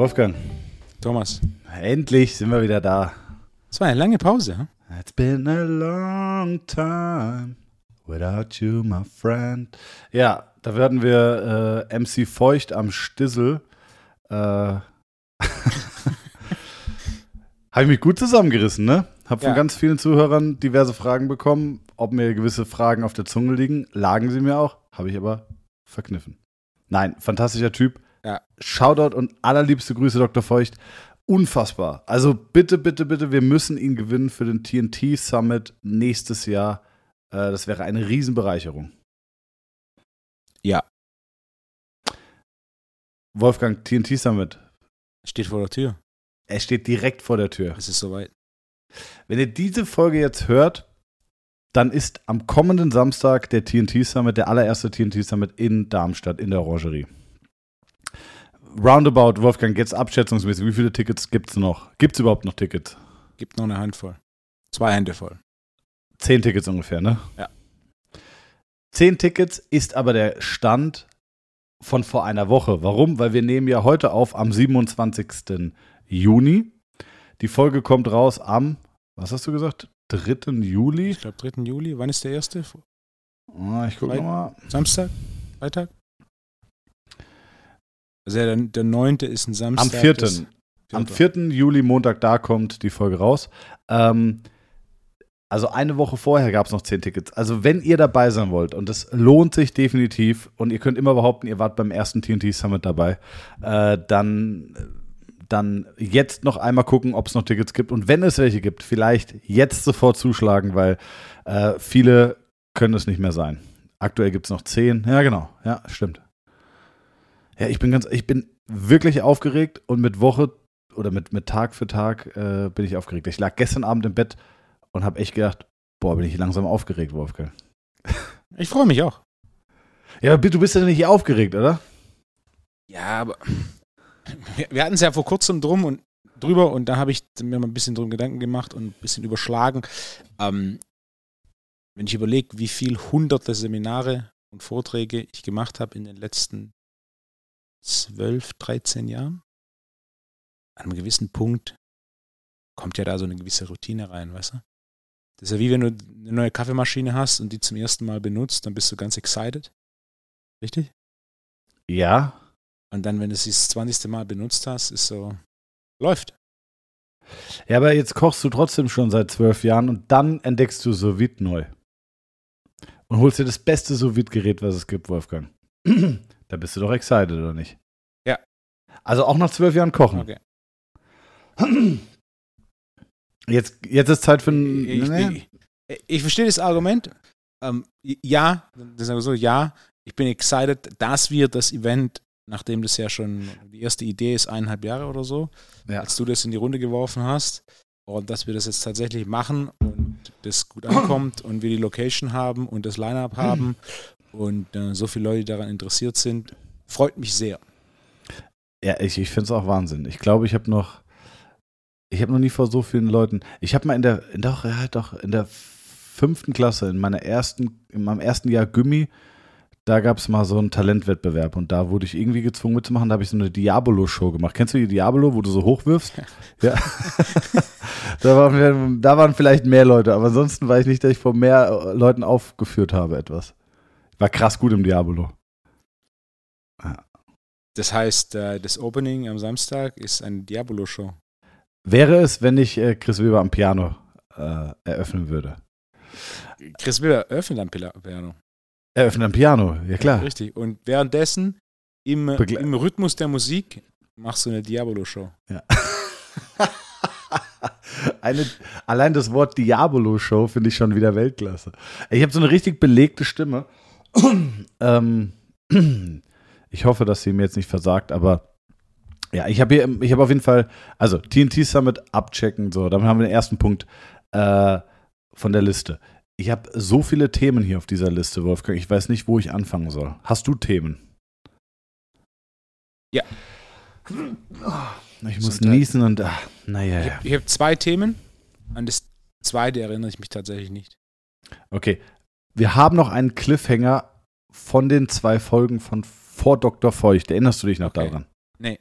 Wolfgang, Thomas. endlich sind wir wieder da. Das war eine lange Pause. Hm? It's been a long time without you, my friend. Ja, da werden wir äh, MC Feucht am Stissel. Äh, Habe ich mich gut zusammengerissen, ne? Hab von Ja. ganz vielen Zuhörern diverse Fragen bekommen, ob mir gewisse Fragen auf der Zunge liegen. Lagen sie mir auch, habe ich aber verkniffen. Nein, fantastischer Typ. Ja. Shoutout und allerliebste Grüße, Dr. Feucht. Unfassbar. Also bitte, bitte, bitte, wir müssen ihn gewinnen für den TNT Summit nächstes Jahr. Äh, das wäre eine Riesenbereicherung. Ja. Wolfgang, TNT Summit. Steht vor der Tür. Er steht direkt vor der Tür. Es ist soweit. Wenn ihr diese Folge jetzt hört, dann ist am kommenden Samstag der TNT Summit, der allererste TNT Summit in Darmstadt in der Orangerie. Roundabout, Wolfgang, jetzt abschätzungsmäßig, wie viele Tickets gibt es noch? Gibt es überhaupt noch Tickets? Gibt noch eine Handvoll. Zwei Hände voll. Zehn Tickets ungefähr, ne? Ja. Zehn Tickets ist aber der Stand von vor einer Woche. Warum? Weil wir nehmen ja heute auf am 27. Juni. Die Folge kommt raus am, was hast du gesagt? 3. Juli? Ich glaube 3. Juli. Wann ist der erste? Ah, ich gucke nochmal. Samstag? Freitag? Also der, der 9. ist ein Am Samstag. 4. das- Am 4. Juli, Montag, da kommt die Folge raus. Ähm, also eine Woche vorher gab es noch 10 Tickets. Also wenn ihr dabei sein wollt, und das lohnt sich definitiv, und ihr könnt immer behaupten, ihr wart beim ersten TNT Summit dabei, äh, dann, dann jetzt noch einmal gucken, ob es noch Tickets gibt. Und wenn es welche gibt, vielleicht jetzt sofort zuschlagen, weil äh, viele können es nicht mehr sein. Aktuell gibt es noch 10. Ja, genau. Ja, stimmt. Ja, ich bin ganz, ich bin wirklich aufgeregt und mit Woche oder mit, mit Tag für Tag äh, bin ich aufgeregt. Ich lag gestern Abend im Bett und habe echt gedacht, boah, bin ich langsam aufgeregt, Wolfgang. Ich freue mich auch. Ja, aber du bist ja nicht aufgeregt, oder? Ja, aber wir, wir hatten es ja vor kurzem drum und drüber und da habe ich mir mal ein bisschen drum Gedanken gemacht und ein bisschen überschlagen. Ähm, wenn ich überlege, wie viel hunderte Seminare und Vorträge ich gemacht habe in den letzten 12, 13 Jahren, an einem gewissen Punkt kommt ja da so eine gewisse Routine rein, weißt du? Das ist ja wie wenn du eine neue Kaffeemaschine hast und die zum ersten Mal benutzt, dann bist du ganz excited. Richtig? Ja. Und dann, wenn du sie das 20. Mal benutzt hast, ist so, läuft. Ja, aber jetzt kochst du trotzdem schon seit zwölf Jahren und dann entdeckst du sous neu. Und holst dir das beste sous gerät was es gibt, Wolfgang. da bist du doch excited, oder nicht? Ja. Also auch nach zwölf Jahren kochen. Okay. Jetzt, jetzt ist Zeit für ein. Ich, nee. ich, ich verstehe das Argument. Ähm, ja, das ist aber so, ja, ich bin excited, dass wir das Event, nachdem das ja schon die erste Idee ist, eineinhalb Jahre oder so, Ja. als du das in die Runde geworfen hast, und dass wir das jetzt tatsächlich machen und das gut ankommt und wir die Location haben und das Line-Up haben und äh, so viele Leute daran interessiert sind, freut mich sehr. Ja, ich, ich finde es auch Wahnsinn. Ich glaube, ich habe noch, ich habe noch nie vor so vielen Leuten, ich habe mal in der, doch, ja, doch, in der fünften Klasse, in meiner ersten, in meinem ersten Jahr Gummi, da gab es mal so einen Talentwettbewerb und da wurde ich irgendwie gezwungen mitzumachen, da habe ich so eine Diabolo-Show gemacht. Kennst du die Diabolo, wo du so hochwirfst? Ja. da, waren da waren vielleicht mehr Leute, aber ansonsten weiß ich nicht, dass ich vor mehr äh, Leuten aufgeführt habe etwas. War krass gut im Diabolo. Das heißt, äh, das Opening am Samstag ist eine Diabolo-Show. Wäre es, wenn ich äh, Chris Weber am Piano äh, eröffnen würde? Chris Weber öffnet am Piano. Eröffnen am Piano, ja klar. Richtig. Und währenddessen im, Begle- im Rhythmus der Musik machst du eine Diabolo-Show. Ja. Eine, allein das Wort Diabolo-Show finde ich schon wieder Weltklasse. Ich habe so eine richtig belegte Stimme. ähm, ich hoffe, dass sie mir jetzt nicht versagt, aber ja, ich habe hier, ich habe auf jeden Fall, also TNT Summit abchecken, so, damit haben wir den ersten Punkt äh, von der Liste. Ich habe so viele Themen hier auf dieser Liste, Wolfgang, ich weiß nicht, wo ich anfangen soll. Hast du Themen? Ja. Ich muss Gesundheit. niesen und, ah, naja, Ich habe hab zwei Themen. An das zweite erinnere ich mich tatsächlich nicht. Okay. wir haben noch einen Cliffhanger von den zwei Folgen von vor Dr. Feucht. Erinnerst du dich noch Okay. daran? Nee.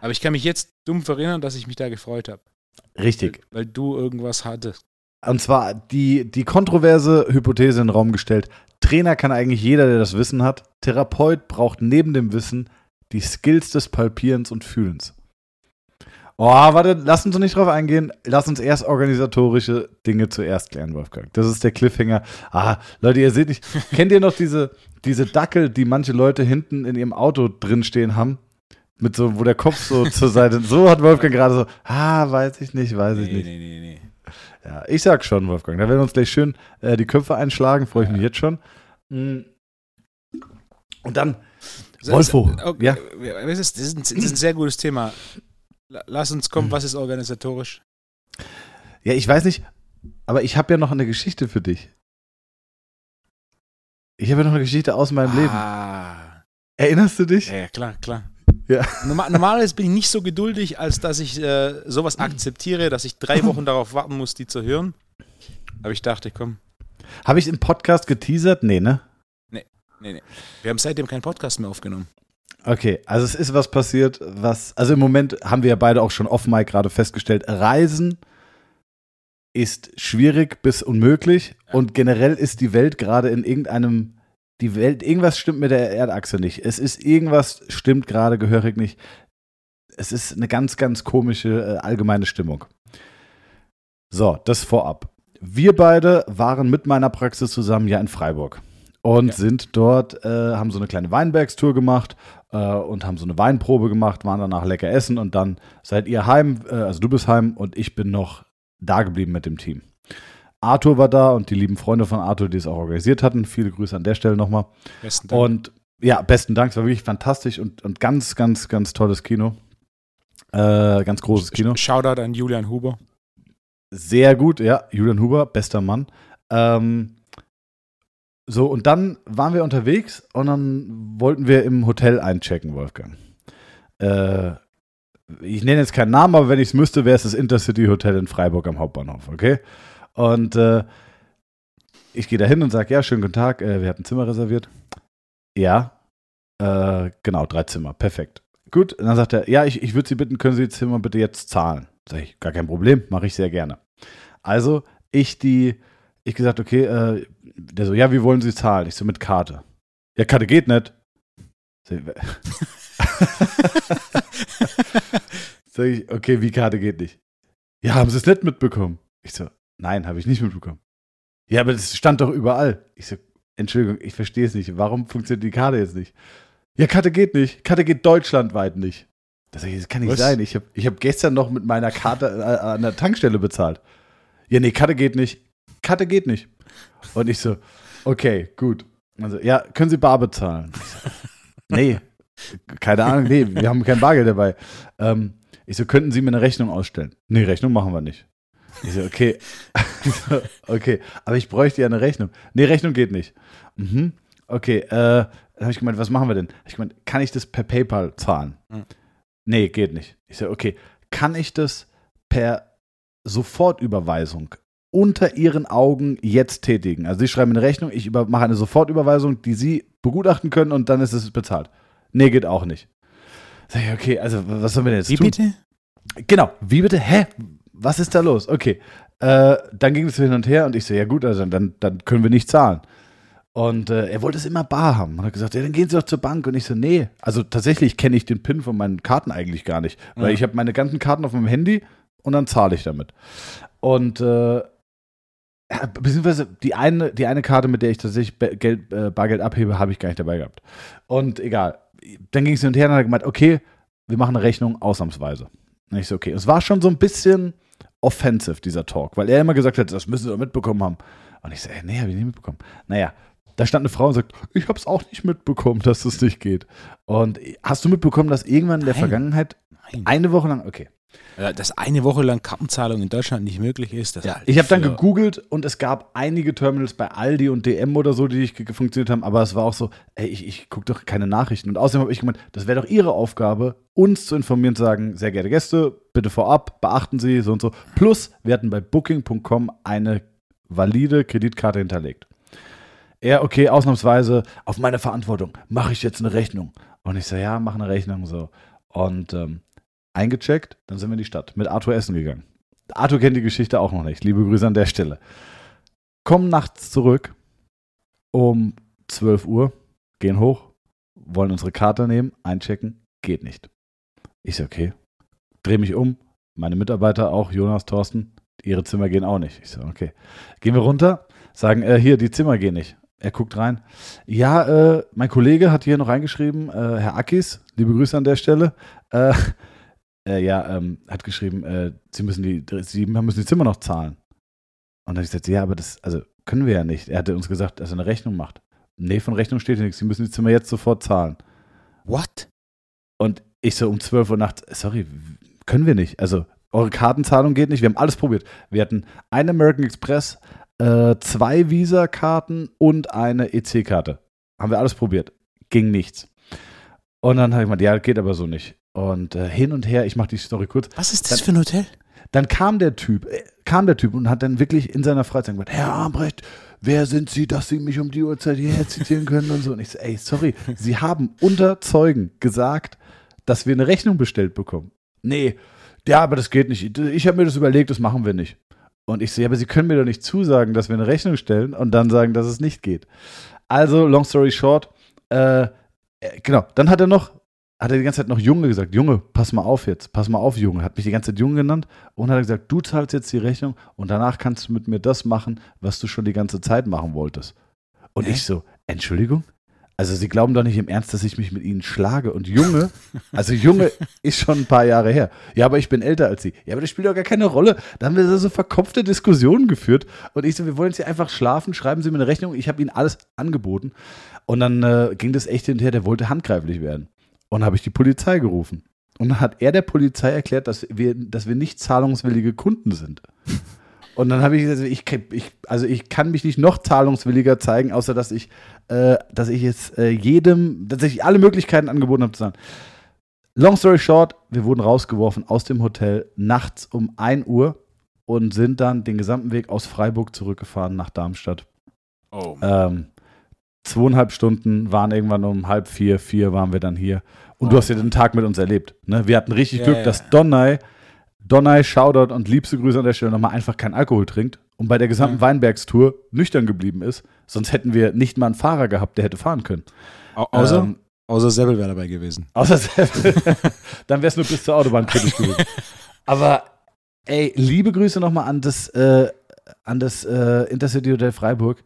Aber ich kann mich jetzt dumm erinnern, dass ich mich da gefreut habe. Richtig. Weil du irgendwas hattest. Und zwar die, die kontroverse Hypothese in den Raum gestellt. Trainer kann eigentlich jeder, der das Wissen hat. Therapeut braucht neben dem Wissen die Skills des Palpierens und Fühlens. Oh, warte, lass uns doch nicht drauf eingehen. Lass uns erst organisatorische Dinge zuerst klären, Wolfgang. Das ist der Cliffhanger. Ah, Leute, ihr seht nicht. Kennt ihr noch diese, diese Dackel, die manche Leute hinten in ihrem Auto drinstehen haben? Mit so, wo der Kopf so zur Seite. So hat Wolfgang gerade so, ah, weiß ich nicht, weiß ich Nee, nicht. nee, nee, nee. Ja, ich sag schon, Wolfgang. Da werden wir uns gleich schön äh, die Köpfe einschlagen. Freue ich mich jetzt schon. Mm. Und dann, Wolfo, Okay, ja. Das ist, das, ist ein, das ist ein sehr gutes Thema. La- Lass uns kommen, was ist organisatorisch? ja, ich weiß nicht, aber ich habe ja noch eine Geschichte für dich. Ich habe ja noch eine Geschichte aus meinem Leben. Ah. Erinnerst du dich? Ja, ja, klar, klar. Ja. Normal, normalerweise bin ich nicht so geduldig, als dass ich äh, sowas akzeptiere, dass ich drei Wochen darauf warten muss, die zu hören. Aber ich dachte, komm, Habe ich im Podcast geteasert? Nee, ne? nee, nee. Wir haben seitdem keinen Podcast mehr aufgenommen. Okay, also es ist was passiert, was, also im Moment haben wir ja beide auch schon off-mic gerade festgestellt, Reisen ist schwierig bis unmöglich und generell ist die Welt gerade in irgendeinem, die Welt, irgendwas stimmt mit der Erdachse nicht. Es ist irgendwas stimmt gerade gehörig nicht. Es ist eine ganz, ganz komische äh, allgemeine Stimmung. So, das vorab. Wir beide waren mit meiner Praxis zusammen ja in Freiburg und Ja. sind dort, äh, haben so eine kleine Weinbergstour gemacht äh, und haben so eine Weinprobe gemacht, waren danach lecker essen und dann seid ihr heim, äh, also du bist heim und ich bin noch da geblieben mit dem Team. Arthur war da und die lieben Freunde von Arthur, die es auch organisiert hatten. Viele Grüße an der Stelle nochmal. Besten Dank. Und ja, besten Dank, es war wirklich fantastisch und, und ganz, ganz, ganz tolles Kino. Äh, ganz großes Kino. Shoutout an Julian Huber. Sehr gut, ja. Julian Huber, bester Mann. Ähm, so, und dann waren wir unterwegs und dann wollten wir im Hotel einchecken, Wolfgang. Äh, ich nenne jetzt keinen Namen, aber wenn ich es müsste, wäre es das Intercity Hotel in Freiburg am Hauptbahnhof, okay? Und äh, ich gehe da hin und sage, ja, schönen guten Tag, äh, wir hatten Zimmer reserviert. Ja, äh, genau, drei Zimmer, perfekt. Gut, und dann sagt er, ja, ich, ich würde Sie bitten, können Sie die Zimmer bitte jetzt zahlen? Sag ich, gar kein Problem, mache ich sehr gerne. Also, ich die, ich gesagt, okay, äh, der so, ja, wie wollen Sie zahlen? Ich so, mit Karte. Ja, Karte geht nicht. Sag ich, Sag ich, okay, wie Karte geht nicht? Ja, haben Sie es nicht mitbekommen? Ich so, nein, habe ich nicht mitbekommen. Ja, aber das stand doch überall. Ich so, Entschuldigung, ich verstehe es nicht. Warum funktioniert die Karte jetzt nicht? Ja, Karte geht nicht. Karte geht deutschlandweit nicht. Das, kann nicht Was? sein. Ich habe ich hab gestern noch mit meiner Karte äh, an der Tankstelle bezahlt. Ja, nee, Karte geht nicht. Karte geht nicht. Und ich so, okay, gut. Also, ja, können Sie bar bezahlen? So, nee, keine Ahnung, nee, wir haben kein Bargeld dabei. Ähm, ich so, könnten Sie mir eine Rechnung ausstellen? Nee, Rechnung machen wir nicht. Ich so, okay. Okay, aber ich bräuchte ja eine Rechnung. Nee, Rechnung geht nicht. Mhm. Okay, äh, dann habe ich gemeint, was machen wir denn? Hab ich gemeint, kann ich das per PayPal zahlen? Mhm. Nee, geht nicht. Ich so, okay, kann ich das per Sofortüberweisung unter Ihren Augen jetzt tätigen? Also Sie schreiben eine Rechnung, ich über, mache eine Sofortüberweisung, die Sie begutachten können und dann ist es bezahlt. Nee, geht auch nicht. Sag ich, okay, also was sollen wir denn jetzt Wie tun? bitte? Genau, wie bitte? Hä? Was ist da los? Okay. Äh, dann ging es hin und her und ich so, ja gut, also dann, dann können wir nicht zahlen. Und äh, er wollte es immer bar haben. Und hat gesagt, ja, dann gehen Sie doch zur Bank. Und ich so, nee. Also tatsächlich kenne ich den PIN von meinen Karten eigentlich gar nicht. Weil Ja. ich habe meine ganzen Karten auf meinem Handy und dann zahle ich damit. Und äh, beziehungsweise die eine, die eine Karte, mit der ich tatsächlich Geld, äh, Bargeld abhebe, habe ich gar nicht dabei gehabt. Und egal. Dann ging es hin und her und hat gemeint, okay, wir machen eine Rechnung ausnahmsweise. Und ich so, okay. Es war schon so ein bisschen offensive, dieser Talk, weil er immer gesagt hat, das müssen Sie doch mitbekommen haben. Und ich so, ey, nee, habe ich nicht mitbekommen. Naja, da stand eine Frau und sagt, ich habe es auch nicht mitbekommen, dass das nicht geht. Und hast du mitbekommen, dass irgendwann in der. Vergangenheit Nein. eine Woche lang, okay. Ja, Dass eine Woche lang Kartenzahlung in Deutschland nicht möglich ist, das Ja, halte ich habe dann gegoogelt und es gab einige Terminals bei Aldi und DM oder so, die nicht funktioniert haben, aber es war auch so, ey, ich, ich gucke doch keine Nachrichten. Und außerdem habe ich gemeint, das wäre doch Ihre Aufgabe, uns zu informieren, zu sagen, sehr geehrte Gäste, bitte vorab, beachten Sie so und so. Plus, wir hatten bei booking.com eine valide Kreditkarte hinterlegt. Er, okay, ausnahmsweise, auf meine Verantwortung, mache ich jetzt eine Rechnung. Und ich so, ja, mach eine Rechnung so. Und ähm, eingecheckt, dann sind wir in die Stadt, mit Arthur essen gegangen. Arthur kennt die Geschichte auch noch nicht. Liebe Grüße an der Stelle. Kommen nachts zurück um 12 Uhr, gehen hoch, wollen unsere Karte nehmen, einchecken, geht nicht. Ich so, okay. Dreh mich um, meine Mitarbeiter auch, Jonas, Thorsten, ihre Zimmer gehen auch nicht. Ich so, okay. Gehen wir runter, sagen, äh, hier, die Zimmer gehen nicht. Er guckt rein. Ja, äh, mein Kollege hat hier noch reingeschrieben, äh, Herr Akis, liebe Grüße an der Stelle. Äh, äh, ja, ähm, hat geschrieben, äh, Sie müssen die, Sie müssen die Zimmer noch zahlen. Und dann habe ich gesagt, ja, aber das, also können wir ja nicht. Er hatte uns gesagt, dass er eine Rechnung macht. Nee, von Rechnung steht hier nichts. Sie müssen die Zimmer jetzt sofort zahlen. What? Und ich so um 12 Uhr nachts, sorry, können wir nicht. Also eure Kartenzahlung geht nicht. Wir haben alles probiert. Wir hatten einen American Express, äh, zwei Visa-Karten und eine EC-Karte. Haben wir alles probiert. Ging nichts. Und dann habe ich gemeint, ja, geht aber so nicht. Und äh, hin und her, ich mache die Story kurz. Was ist das dann, für ein Hotel? Dann kam der Typ, äh, kam der Typ und hat dann wirklich in seiner Freizeit gesagt, Herr Armbrecht, wer sind Sie, dass Sie mich um die Uhrzeit hierher zitieren können und so. Und ich so, ey, sorry, Sie haben unter Zeugen gesagt, dass wir eine Rechnung bestellt bekommen. Nee, ja, aber das geht nicht. Ich habe mir das überlegt, das machen wir nicht. Und ich so, ja, aber Sie können mir doch nicht zusagen, dass wir eine Rechnung stellen und dann sagen, dass es nicht geht. Also, long story short, äh, äh genau, dann hat er noch, hat er die ganze Zeit noch Junge gesagt, Junge, pass mal auf jetzt, pass mal auf, Junge. Hat mich die ganze Zeit Junge genannt und hat gesagt, du zahlst jetzt die Rechnung und danach kannst du mit mir das machen, was du schon die ganze Zeit machen wolltest. Und Hä? ich so, Entschuldigung? Also sie glauben doch nicht im Ernst, dass ich mich mit ihnen schlage. Und Junge, also Junge ist schon ein paar Jahre her. Ja, aber ich bin älter als sie. Ja, aber das spielt doch gar keine Rolle. Da haben wir so verkopfte Diskussionen geführt. Und ich so, wir wollen jetzt hier einfach schlafen, schreiben Sie mir eine Rechnung. Ich habe ihnen alles angeboten. Und dann äh, ging das echt hinterher, der wollte handgreiflich werden. Und habe ich die Polizei gerufen. Und dann hat er der Polizei erklärt, dass wir, dass wir nicht zahlungswillige Kunden sind. Und dann habe ich gesagt, ich, ich, also ich kann mich nicht noch zahlungswilliger zeigen, außer dass ich, äh, dass ich jetzt äh, jedem, dass ich alle Möglichkeiten angeboten habe zu sagen. Long story short, wir wurden rausgeworfen aus dem Hotel nachts um 1 Uhr und sind dann den gesamten Weg aus Freiburg zurückgefahren nach Darmstadt. Oh. Ähm, zweieinhalb Stunden waren irgendwann um halb vier, vier waren wir dann hier. Und oh. du hast ja den Tag mit uns erlebt. Ne? Wir hatten richtig yeah, Glück, dass Donnai Donnai, Shoutout und liebste Grüße an der Stelle nochmal einfach keinen Alkohol trinkt und bei der gesamten mhm. Weinbergstour nüchtern geblieben ist. Sonst hätten wir nicht mal einen Fahrer gehabt, der hätte fahren können. Au außer, ähm, außer Seppel wäre dabei gewesen. Außer Seppel. Dann wäre es nur bis zur Autobahn kritisch gewesen. Aber ey, liebe Grüße nochmal an das, äh, an das äh, Intercity Hotel Freiburg.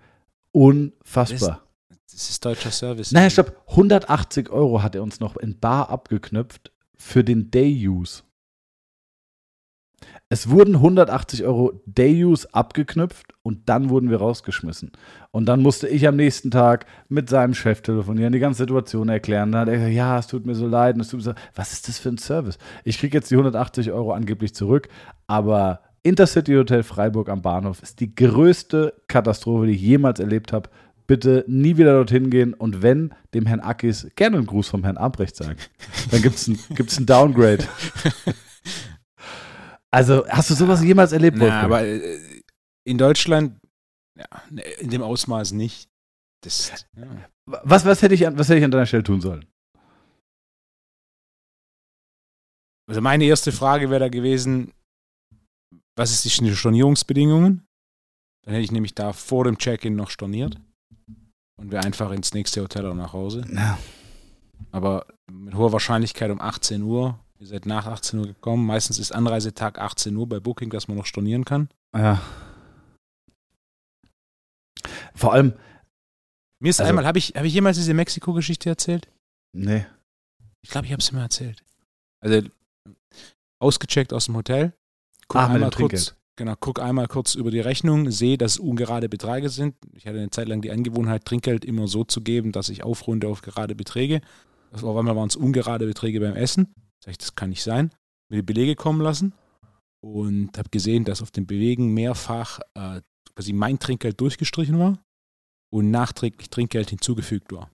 Unfassbar. Das, ist deutscher Service. Nein, stopp. 180 Euro hat er uns noch in Bar abgeknüpft für den Day-Use. Es wurden 180 Euro Day-Use abgeknüpft und dann wurden wir rausgeschmissen. Und dann musste ich am nächsten Tag mit seinem Chef telefonieren, die ganze Situation erklären. Dann hat er gesagt, ja, es tut mir so leid. Und es tut mir so, was ist das für ein Service? Ich kriege jetzt die 180 Euro angeblich zurück, aber Intercity Hotel Freiburg am Bahnhof ist die größte Katastrophe, die ich jemals erlebt habe. Bitte nie wieder dorthin gehen und wenn, dem Herrn Ackis gerne einen Gruß vom Herrn Abrecht sagen. Dann gibt es ein, ein Downgrade. Also, hast du sowas jemals erlebt, Na, aber äh, in Deutschland, ja, ne, in dem Ausmaß nicht. Das, ja. was, was, hätte ich an, was hätte ich an deiner Stelle tun sollen? Also, meine erste Frage wäre da gewesen: Was ist die Stornierungsbedingungen? Dann hätte ich nämlich da vor dem Check-in noch storniert und wäre einfach ins nächste Hotel oder nach Hause. Ja. Aber mit hoher Wahrscheinlichkeit um 18 Uhr Ihr seid nach 18 Uhr gekommen. Meistens ist Anreisetag 18 Uhr bei Booking, dass man noch stornieren kann. Ja. Vor allem. Mir ist also, einmal, habe ich, hab ich jemals diese Mexiko-Geschichte erzählt? Nee. Ich glaube, ich habe es immer erzählt. Also, ausgecheckt aus dem Hotel. Guck ah, einmal kurz, genau, guck einmal kurz über die Rechnung, sehe, dass ungerade Beträge sind. Ich hatte eine Zeit lang die Angewohnheit, Trinkgeld immer so zu geben, dass ich aufrunde auf gerade Beträge. Auf einmal waren es ungerade Beträge beim Essen. Sag ich, das kann nicht sein. Mir die Belege kommen lassen und habe gesehen, dass auf den Belegen mehrfach äh, quasi mein Trinkgeld durchgestrichen war und nachträglich Trinkgeld hinzugefügt war.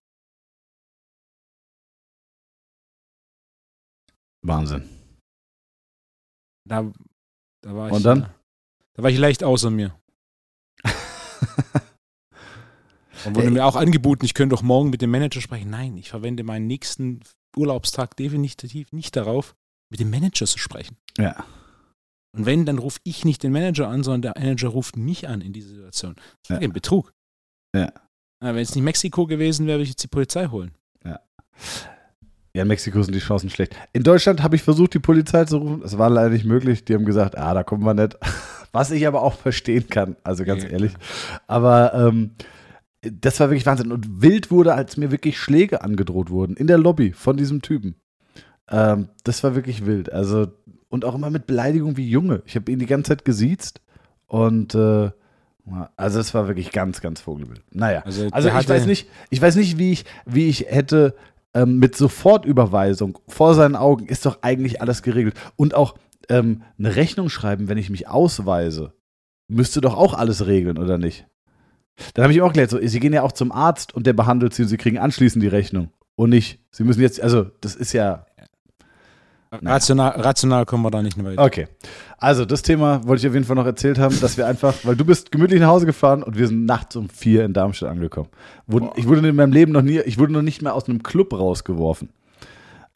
Wahnsinn. Da, da war ich. Und dann? Da war ich leicht außer mir. Und wurde mir auch angeboten, ich könnte doch morgen mit dem Manager sprechen. Nein, ich verwende meinen nächsten Urlaubstag definitiv nicht darauf, mit dem Manager zu sprechen. Ja. Und wenn, dann rufe ich nicht den Manager an, sondern der Manager ruft mich an in dieser Situation. Das ist Ja. ein Betrug. Ja. Ja, wenn es nicht Mexiko gewesen wäre, würde ich jetzt die Polizei holen. Ja, in Mexiko sind die Chancen schlecht. In Deutschland habe ich versucht, die Polizei zu rufen. Das war leider nicht möglich. Die haben gesagt, ah, da kommen wir nicht. Was ich aber auch verstehen kann, also ganz Ja. ehrlich. Aber ähm, das war wirklich Wahnsinn. Und wild wurde, als mir wirklich Schläge angedroht wurden in der Lobby von diesem Typen. Ähm, das war wirklich wild. Also, und auch immer mit Beleidigung wie Junge. Ich habe ihn die ganze Zeit gesiezt. Und äh, also es war wirklich ganz, ganz vogelwild. Naja. Also, Also ich weiß nicht, ich weiß nicht, wie ich, wie ich hätte ähm, mit Sofortüberweisung vor seinen Augen ist doch eigentlich alles geregelt. Und auch ähm, eine Rechnung schreiben, wenn ich mich ausweise, müsste doch auch alles regeln, oder nicht? Dann habe ich ihm auch erklärt, so, sie gehen ja auch zum Arzt und der behandelt sie und sie kriegen anschließend die Rechnung. Und nicht, sie müssen jetzt, also das ist ja, Rational, rational kommen wir da nicht mehr weiter. Okay. Also, das Thema wollte ich auf jeden Fall noch erzählt haben, dass wir einfach, weil du bist gemütlich nach Hause gefahren und wir sind nachts um vier in Darmstadt angekommen. Wurden, ich wurde in meinem Leben noch nie, ich wurde noch nicht mehr aus einem Club rausgeworfen.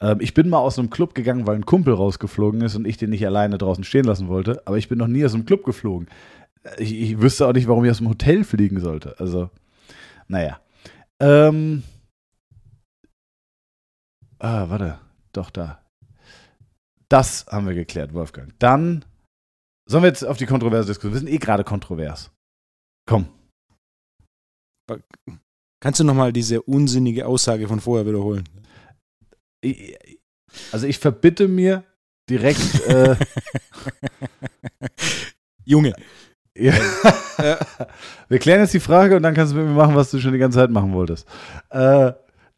Ähm, ich bin mal aus einem Club gegangen, weil ein Kumpel rausgeflogen ist und ich den nicht alleine draußen stehen lassen wollte, aber ich bin noch nie aus einem Club geflogen. Ich, ich wüsste auch nicht, warum ich aus dem Hotel fliegen sollte. Also, naja. Ähm. Ah, warte. Doch, da. Das haben wir geklärt, Wolfgang. Dann sollen wir jetzt auf die kontroverse Diskussion. Wir sind eh gerade kontrovers. Komm. Kannst du nochmal diese unsinnige Aussage von vorher wiederholen? Ich- Also ich verbitte mir direkt. äh, Junge. ja. wir klären jetzt die Frage und dann kannst du mit mir machen, was du schon die ganze Zeit machen wolltest. Äh,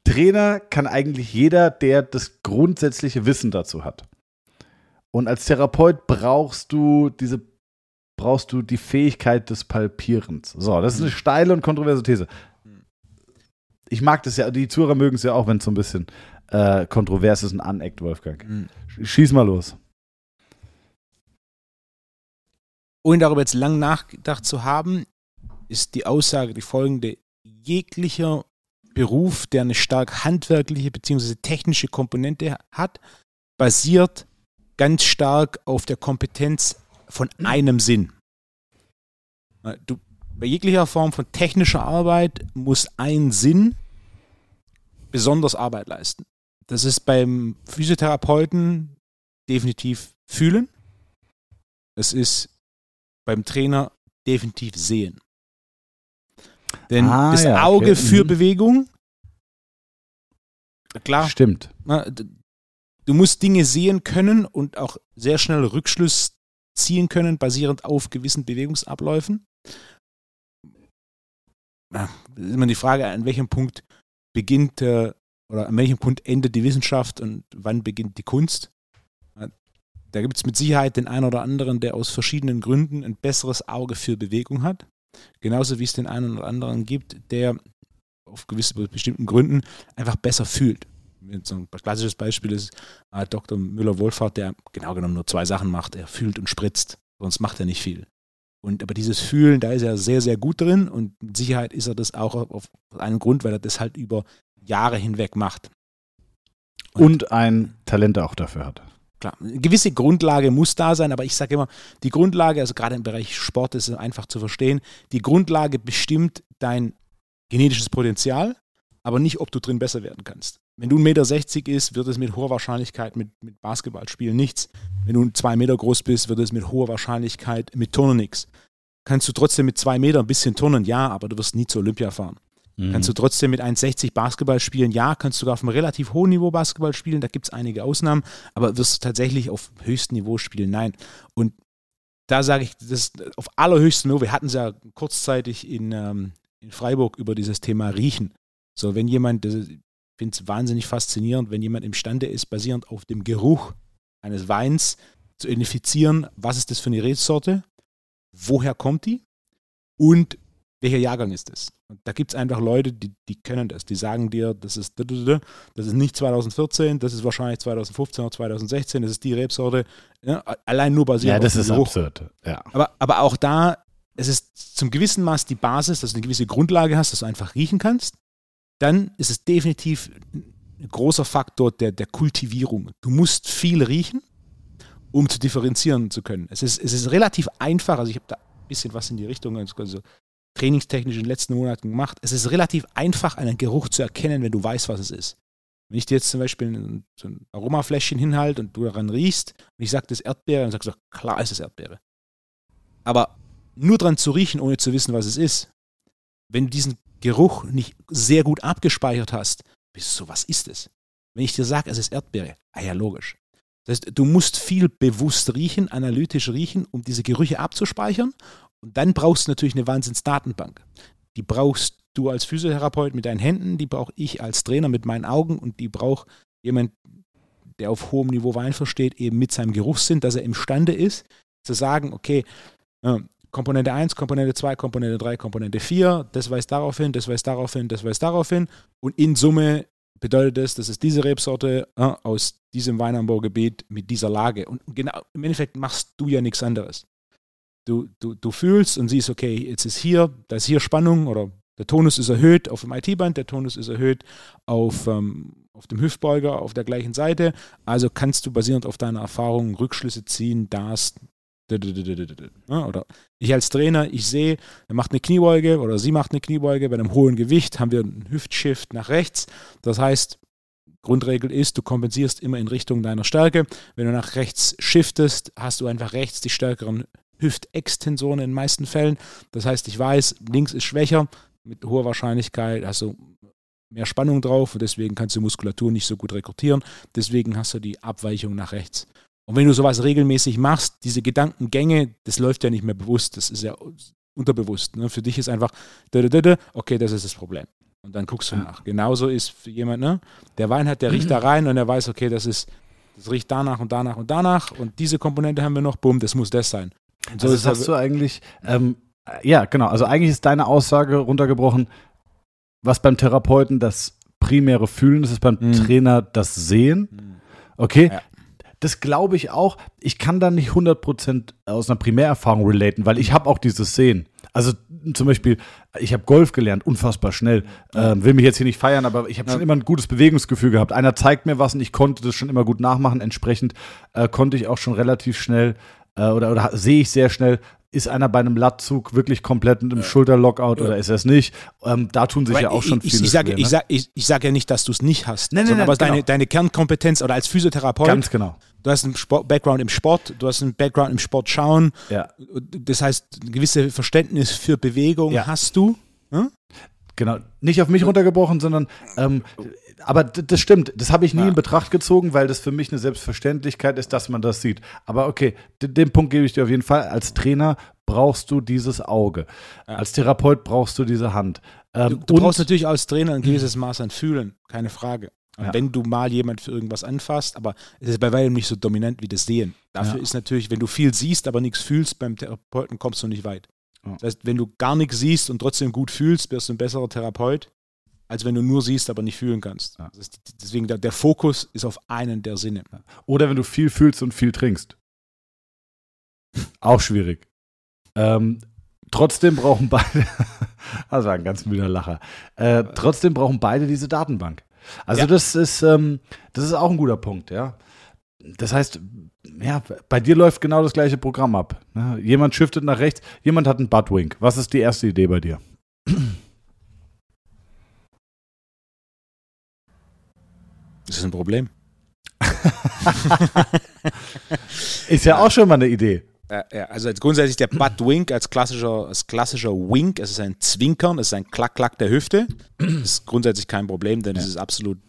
Trainer kann eigentlich jeder, der das grundsätzliche Wissen dazu hat. Und als Therapeut brauchst du diese brauchst du die Fähigkeit des Palpierens. So, das ist eine steile und kontroverse These. Ich mag das ja, die Zuhörer mögen es ja auch, wenn es so ein bisschen äh, kontrovers ist und aneckt, Wolfgang. Mhm. Schieß mal los. Ohne darüber jetzt lang nachgedacht zu haben, ist die Aussage die folgende. Jeglicher Beruf, der eine stark handwerkliche bzw. technische Komponente hat, basiert ganz stark auf der Kompetenz von einem Sinn. Du, bei jeglicher Form von technischer Arbeit muss ein Sinn besonders Arbeit leisten. Das ist beim Physiotherapeuten definitiv fühlen. Es ist beim Trainer definitiv sehen. Denn Ah, das ja, okay. Auge für Mhm. Bewegung, klar, Stimmt. na, du musst Dinge sehen können und auch sehr schnell Rückschluss ziehen können, basierend auf gewissen Bewegungsabläufen. Ist immer die Frage, an welchem Punkt beginnt äh, oder an welchem Punkt endet die Wissenschaft und wann beginnt die Kunst. Da gibt es mit Sicherheit den einen oder anderen, der aus verschiedenen Gründen ein besseres Auge für Bewegung hat. Genauso wie es den einen oder anderen gibt, der auf gewisse bestimmten Gründen einfach besser fühlt. So ein klassisches Beispiel ist äh, Dr. Müller-Wohlfahrt, der genau genommen nur zwei Sachen macht. Er fühlt und spritzt, sonst macht er nicht viel. Und aber dieses Fühlen, da ist er sehr, sehr gut drin und mit Sicherheit ist er das auch auf einen Grund, weil er das halt über Jahre hinweg macht. Und ein Talent auch dafür hat. Klar, eine gewisse Grundlage muss da sein, aber ich sage immer, die Grundlage, also gerade im Bereich Sport ist es einfach zu verstehen, die Grundlage bestimmt dein genetisches Potenzial, aber nicht, ob du drin besser werden kannst. Wenn du 1,60 Meter ist, wird es mit hoher Wahrscheinlichkeit mit, mit Basketballspielen nichts. Wenn du zwei Meter groß bist, wird es mit hoher Wahrscheinlichkeit mit Turnen nichts. Kannst du trotzdem mit zwei Meter ein bisschen turnen? Ja, aber du wirst nie zur Olympia fahren. Kannst du trotzdem mit 1,60 Basketball spielen? Ja, kannst du sogar auf einem relativ hohen Niveau Basketball spielen. Da gibt es einige Ausnahmen, aber wirst du tatsächlich auf höchstem Niveau spielen? Nein. Und da sage ich, das ist auf allerhöchstem Niveau. Wir hatten es ja kurzzeitig in, ähm, in Freiburg über dieses Thema Riechen. So, wenn jemand, finde es wahnsinnig faszinierend, wenn jemand imstande ist, basierend auf dem Geruch eines Weins zu identifizieren, was ist das für eine Rebsorte, woher kommt die und welcher Jahrgang ist es. Und da gibt es einfach Leute, die, die können das. Die sagen dir, das ist, das ist nicht 2014, das ist wahrscheinlich 2015 oder 2016, das ist die Rebsorte. Ja, allein nur Ja, basierend das auf dem ist Geruch. absurd. Ja. Aber, aber auch da es ist zum gewissen Maß die Basis, dass du eine gewisse Grundlage hast, dass du einfach riechen kannst. Dann ist es definitiv ein großer Faktor der, der Kultivierung. Du musst viel riechen, um zu differenzieren zu können. Es ist, es ist relativ einfach, also ich habe da ein bisschen was in die Richtung, also trainingstechnisch in den letzten Monaten gemacht. Es ist relativ einfach, einen Geruch zu erkennen, wenn du weißt, was es ist. Wenn ich dir jetzt zum Beispiel so ein Aromafläschchen hinhalte und du daran riechst und ich sage, das ist Erdbeere, dann sagst du, klar ist es Erdbeere. Aber nur dran zu riechen, ohne zu wissen, was es ist, wenn du diesen Geruch nicht sehr gut abgespeichert hast, bist du so, was ist es? Wenn ich dir sage, es ist Erdbeere, ah ja, logisch. Das heißt, du musst viel bewusst riechen, analytisch riechen, um diese Gerüche abzuspeichern. Und dann brauchst du natürlich eine Wahnsinnsdatenbank. Die brauchst du als Physiotherapeut mit deinen Händen, die brauche ich als Trainer mit meinen Augen und die braucht jemand, der auf hohem Niveau Wein versteht, eben mit seinem Geruchssinn, dass er imstande ist, zu sagen, okay, Komponente 1, Komponente 2, Komponente 3, Komponente 4, das weist darauf hin, das weist darauf hin, das weist darauf hin. Und in Summe bedeutet das, das ist diese Rebsorte äh, aus diesem Weinanbaugebiet mit dieser Lage. Und genau, im Endeffekt machst du ja nichts anderes. Du, du, du fühlst und siehst, okay, jetzt ist hier, da ist hier Spannung oder der Tonus ist erhöht auf dem IT-Band, der Tonus ist erhöht auf, ähm, auf dem Hüftbeuger auf der gleichen Seite. Also kannst du basierend auf deiner Erfahrung Rückschlüsse ziehen, dass oder ich als Trainer, ich sehe, er macht eine Kniebeuge oder sie macht eine Kniebeuge, bei einem hohen Gewicht haben wir einen Hüftshift nach rechts. Das heißt, Grundregel ist, du kompensierst immer in Richtung deiner Stärke. Wenn du nach rechts shiftest, hast du einfach rechts die stärkeren Hüftextensoren in den meisten Fällen. Das heißt, ich weiß, links ist schwächer, mit hoher Wahrscheinlichkeit hast du mehr Spannung drauf und deswegen kannst du Muskulatur nicht so gut rekrutieren. Deswegen hast du die Abweichung nach rechts. Und wenn du sowas regelmäßig machst, diese Gedankengänge, das läuft ja nicht mehr bewusst, das ist ja unterbewusst. Ne? Für dich ist einfach, okay, das ist das Problem. Und dann guckst du ja. nach. Genauso ist für jemand, ne? der Wein hat, der riecht da rein und er weiß, okay, das ist, das riecht danach und danach und danach und diese Komponente haben wir noch, bumm, das muss das sein. Und so also das hast du eigentlich, ähm, ja, genau, also eigentlich ist deine Aussage runtergebrochen, was beim Therapeuten das primäre Fühlen ist, ist beim mhm. Trainer das Sehen. Mhm. Okay, ja. Das glaube ich auch. Ich kann da nicht 100% aus einer Primärerfahrung relaten, weil ich habe auch dieses Sehen. Also zum Beispiel, ich habe Golf gelernt, unfassbar schnell. Ähm, will mich jetzt hier nicht feiern, aber ich habe schon immer ein gutes Bewegungsgefühl gehabt. Einer zeigt mir was und ich konnte das schon immer gut nachmachen. Entsprechend äh, konnte ich auch schon relativ schnell äh, oder, oder sehe ich sehr schnell, ist einer bei einem Lattzug wirklich komplett mit einem. Schulterlockout ja. oder ist er es nicht? Ähm, da tun sich aber ja auch schon viele. Ich, sage ich, sag, ich, ich sag ja nicht, dass du es nicht hast, nein, nein, nein, aber genau. deine, deine Kernkompetenz oder als Physiotherapeut. Ganz genau. Du hast einen Sport, Background im Sport, du hast einen Background im Sport schauen. Ja. Das heißt, ein gewisses Verständnis für Bewegung ja. hast du. Hm? Genau, nicht auf mich runtergebrochen, sondern ähm, aber das stimmt, das habe ich nie ja. in Betracht gezogen, weil das für mich eine Selbstverständlichkeit ist, dass man das sieht. Aber okay, den, Punkt gebe ich dir auf jeden Fall. Als Trainer brauchst du dieses Auge. Ja. Als Therapeut brauchst du diese Hand. Ähm, du, du brauchst natürlich als Trainer ein gewisses Maß an Fühlen, keine Frage. Ja. Wenn du mal jemand für irgendwas anfasst, aber es ist bei weitem nicht so dominant wie das Sehen. Dafür ist natürlich, wenn du viel siehst, aber nichts fühlst, beim Therapeuten kommst du nicht weit. Das heißt, wenn du gar nichts siehst und trotzdem gut fühlst, wirst du ein besserer Therapeut, als wenn du nur siehst, aber nicht fühlen kannst. Ja. deswegen der, der, Fokus ist auf einen der Sinne. Oder wenn du viel fühlst und viel trinkst. Auch schwierig. Ähm, trotzdem brauchen beide, war ein ganz müder Lacher, äh, trotzdem brauchen beide diese Datenbank. Also ja. das ist, ähm, das ist auch ein guter Punkt, ja. Das heißt, ja, bei dir läuft genau das gleiche Programm ab. Ne? Jemand shiftet nach rechts, jemand hat einen Buttwink. Was ist die erste Idee bei dir? Das ist ein Problem. ist ja auch schon mal eine Idee. Ja, also grundsätzlich der Butt Wink als klassischer, als klassischer Wink, es ist ein Zwinkern, es ist ein Klack-Klack der Hüfte. Das ist grundsätzlich kein Problem, denn es ja. ist absolut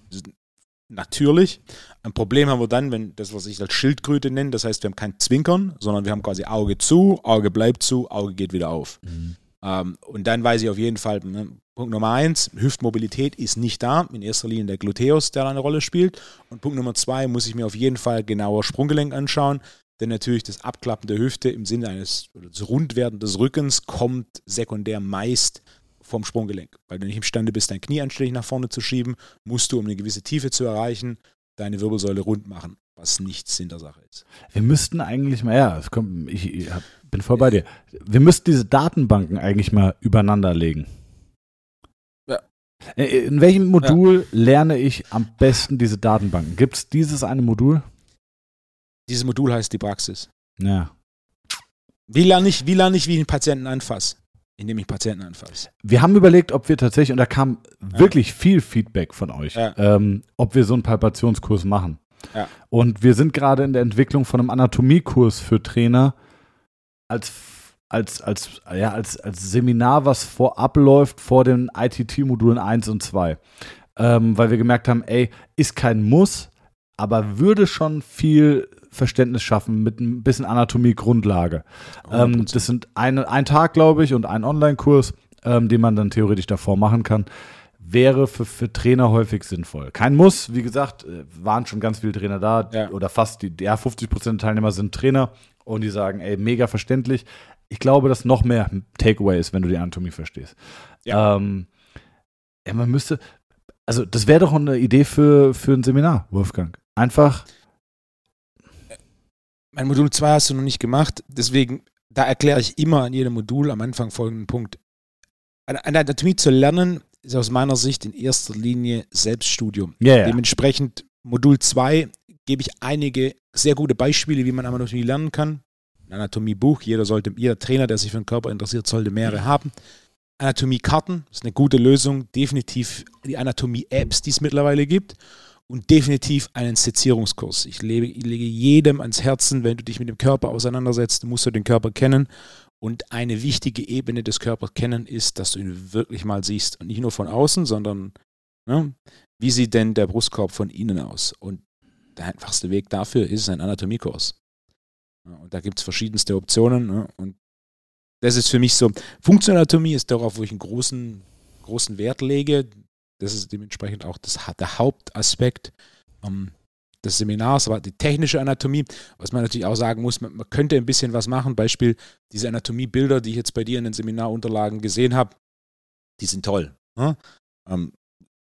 natürlich. Ein Problem haben wir dann, wenn das, was ich als Schildkröte nenne, das heißt, wir haben kein Zwinkern, sondern wir haben quasi Auge zu, Auge bleibt zu, Auge geht wieder auf. Mhm. Ähm, und dann weiß ich auf jeden Fall, ne, Punkt Nummer eins, Hüftmobilität ist nicht da, in erster Linie der Gluteus, der eine Rolle spielt. Und Punkt Nummer zwei, muss ich mir auf jeden Fall genauer Sprunggelenk anschauen, denn natürlich das Abklappen der Hüfte im Sinne eines das Rundwerden des Rückens kommt sekundär meist vom Sprunggelenk. Weil du nicht imstande bist, dein Knie anständig nach vorne zu schieben, musst du, um eine gewisse Tiefe zu erreichen, deine Wirbelsäule rund machen, was nicht Sinn der Sache ist. Wir müssten eigentlich mal, ja, kommt, ich, ich habe bin voll bei dir. Wir müssten diese Datenbanken eigentlich mal übereinander legen. Ja. Äh, In welchem Modul lerne ich am besten diese Datenbanken? Gibt es dieses eine Modul? Dieses Modul heißt die Praxis. Ja. Wie lerne ich, wie lerne ich, wie ich einen Patienten anfasse? Indem ich Patienten anfasse. Wir haben überlegt, ob wir tatsächlich, und da kam wirklich viel Feedback von euch, Ja. ähm, ob wir so einen Palpationskurs machen. Ja. Und wir sind gerade in der Entwicklung von einem Anatomiekurs für Trainer als, als, als, ja, als, als Seminar, was vorab läuft vor den ITT-Modulen 1 und 2. Ähm, weil wir gemerkt haben, ey, ist kein Muss, aber würde schon viel Verständnis schaffen mit ein bisschen Anatomie-Grundlage. Ähm, 100%. das sind eine, ein Tag, glaube ich, und ein Online-Kurs, ähm, den man dann theoretisch davor machen kann. Wäre für, für Trainer häufig sinnvoll. Kein Muss, wie gesagt, äh, waren schon ganz viele Trainer da Ja. oder fast die, ja, 50 Prozent der Teilnehmer sind Trainer und die sagen, ey, mega verständlich. Ich glaube, dass noch mehr Takeaway ist, wenn du die Anatomie verstehst. Ja. Ähm, ja, man müsste, also das wäre doch eine Idee für, für ein Seminar, Wolfgang. Einfach, Mein Modul 2 hast du noch nicht gemacht, deswegen, da erkläre ich immer an jedem Modul am Anfang folgenden Punkt. Eine eine Anatomie zu lernen, ist aus meiner Sicht in erster Linie Selbststudium. ja, ja. Dementsprechend Modul 2 gebe ich einige sehr gute Beispiele, wie man Anatomie lernen kann. Ein Anatomiebuch, jeder sollte, jeder Trainer, der sich für den Körper interessiert, sollte mehrere haben. Anatomiekarten ist eine gute Lösung. Definitiv die Anatomie-Apps, die es mittlerweile gibt. Und definitiv einen Sezierungskurs. Ich, lege, ich lege jedem ans Herzen, wenn du dich mit dem Körper auseinandersetzt, musst du den Körper kennen. Und eine wichtige Ebene des Körpers kennen ist, dass du ihn wirklich mal siehst. Und nicht nur von außen, sondern ne, wie sieht denn der Brustkorb von innen aus? Und der einfachste Weg dafür ist ein Anatomiekurs. Und da gibt es verschiedenste Optionen. Ne? Und das ist für mich so, Funktionanatomie ist darauf, wo ich einen großen, großen Wert lege. Das ist dementsprechend auch das, der Hauptaspekt ähm, des Seminars, aber die technische Anatomie, was man natürlich auch sagen muss, man, man könnte ein bisschen was machen. Beispiel, diese Anatomiebilder, die ich jetzt bei dir in den Seminarunterlagen gesehen habe, die sind toll. Ne? Ähm,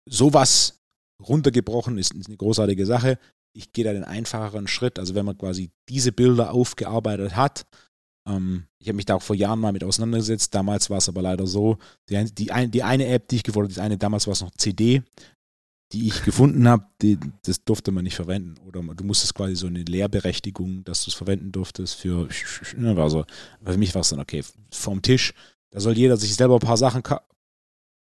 sowas runtergebrochen ist, ist eine großartige Sache. Ich gehe da den einfacheren Schritt. Also wenn man quasi diese Bilder aufgearbeitet hat, ähm, ich habe mich da auch vor Jahren mal mit auseinandergesetzt. Damals war es aber leider so, die, die, ein, die eine App, die ich gewollt habe, das eine, damals war es noch CD, die ich gefunden habe, die, das durfte man nicht verwenden. Oder du musstest quasi so eine Lehrberechtigung, dass du es verwenden durftest für, ne, war so, für mich war es dann okay, vom Tisch, da soll jeder sich selber ein paar Sachen ka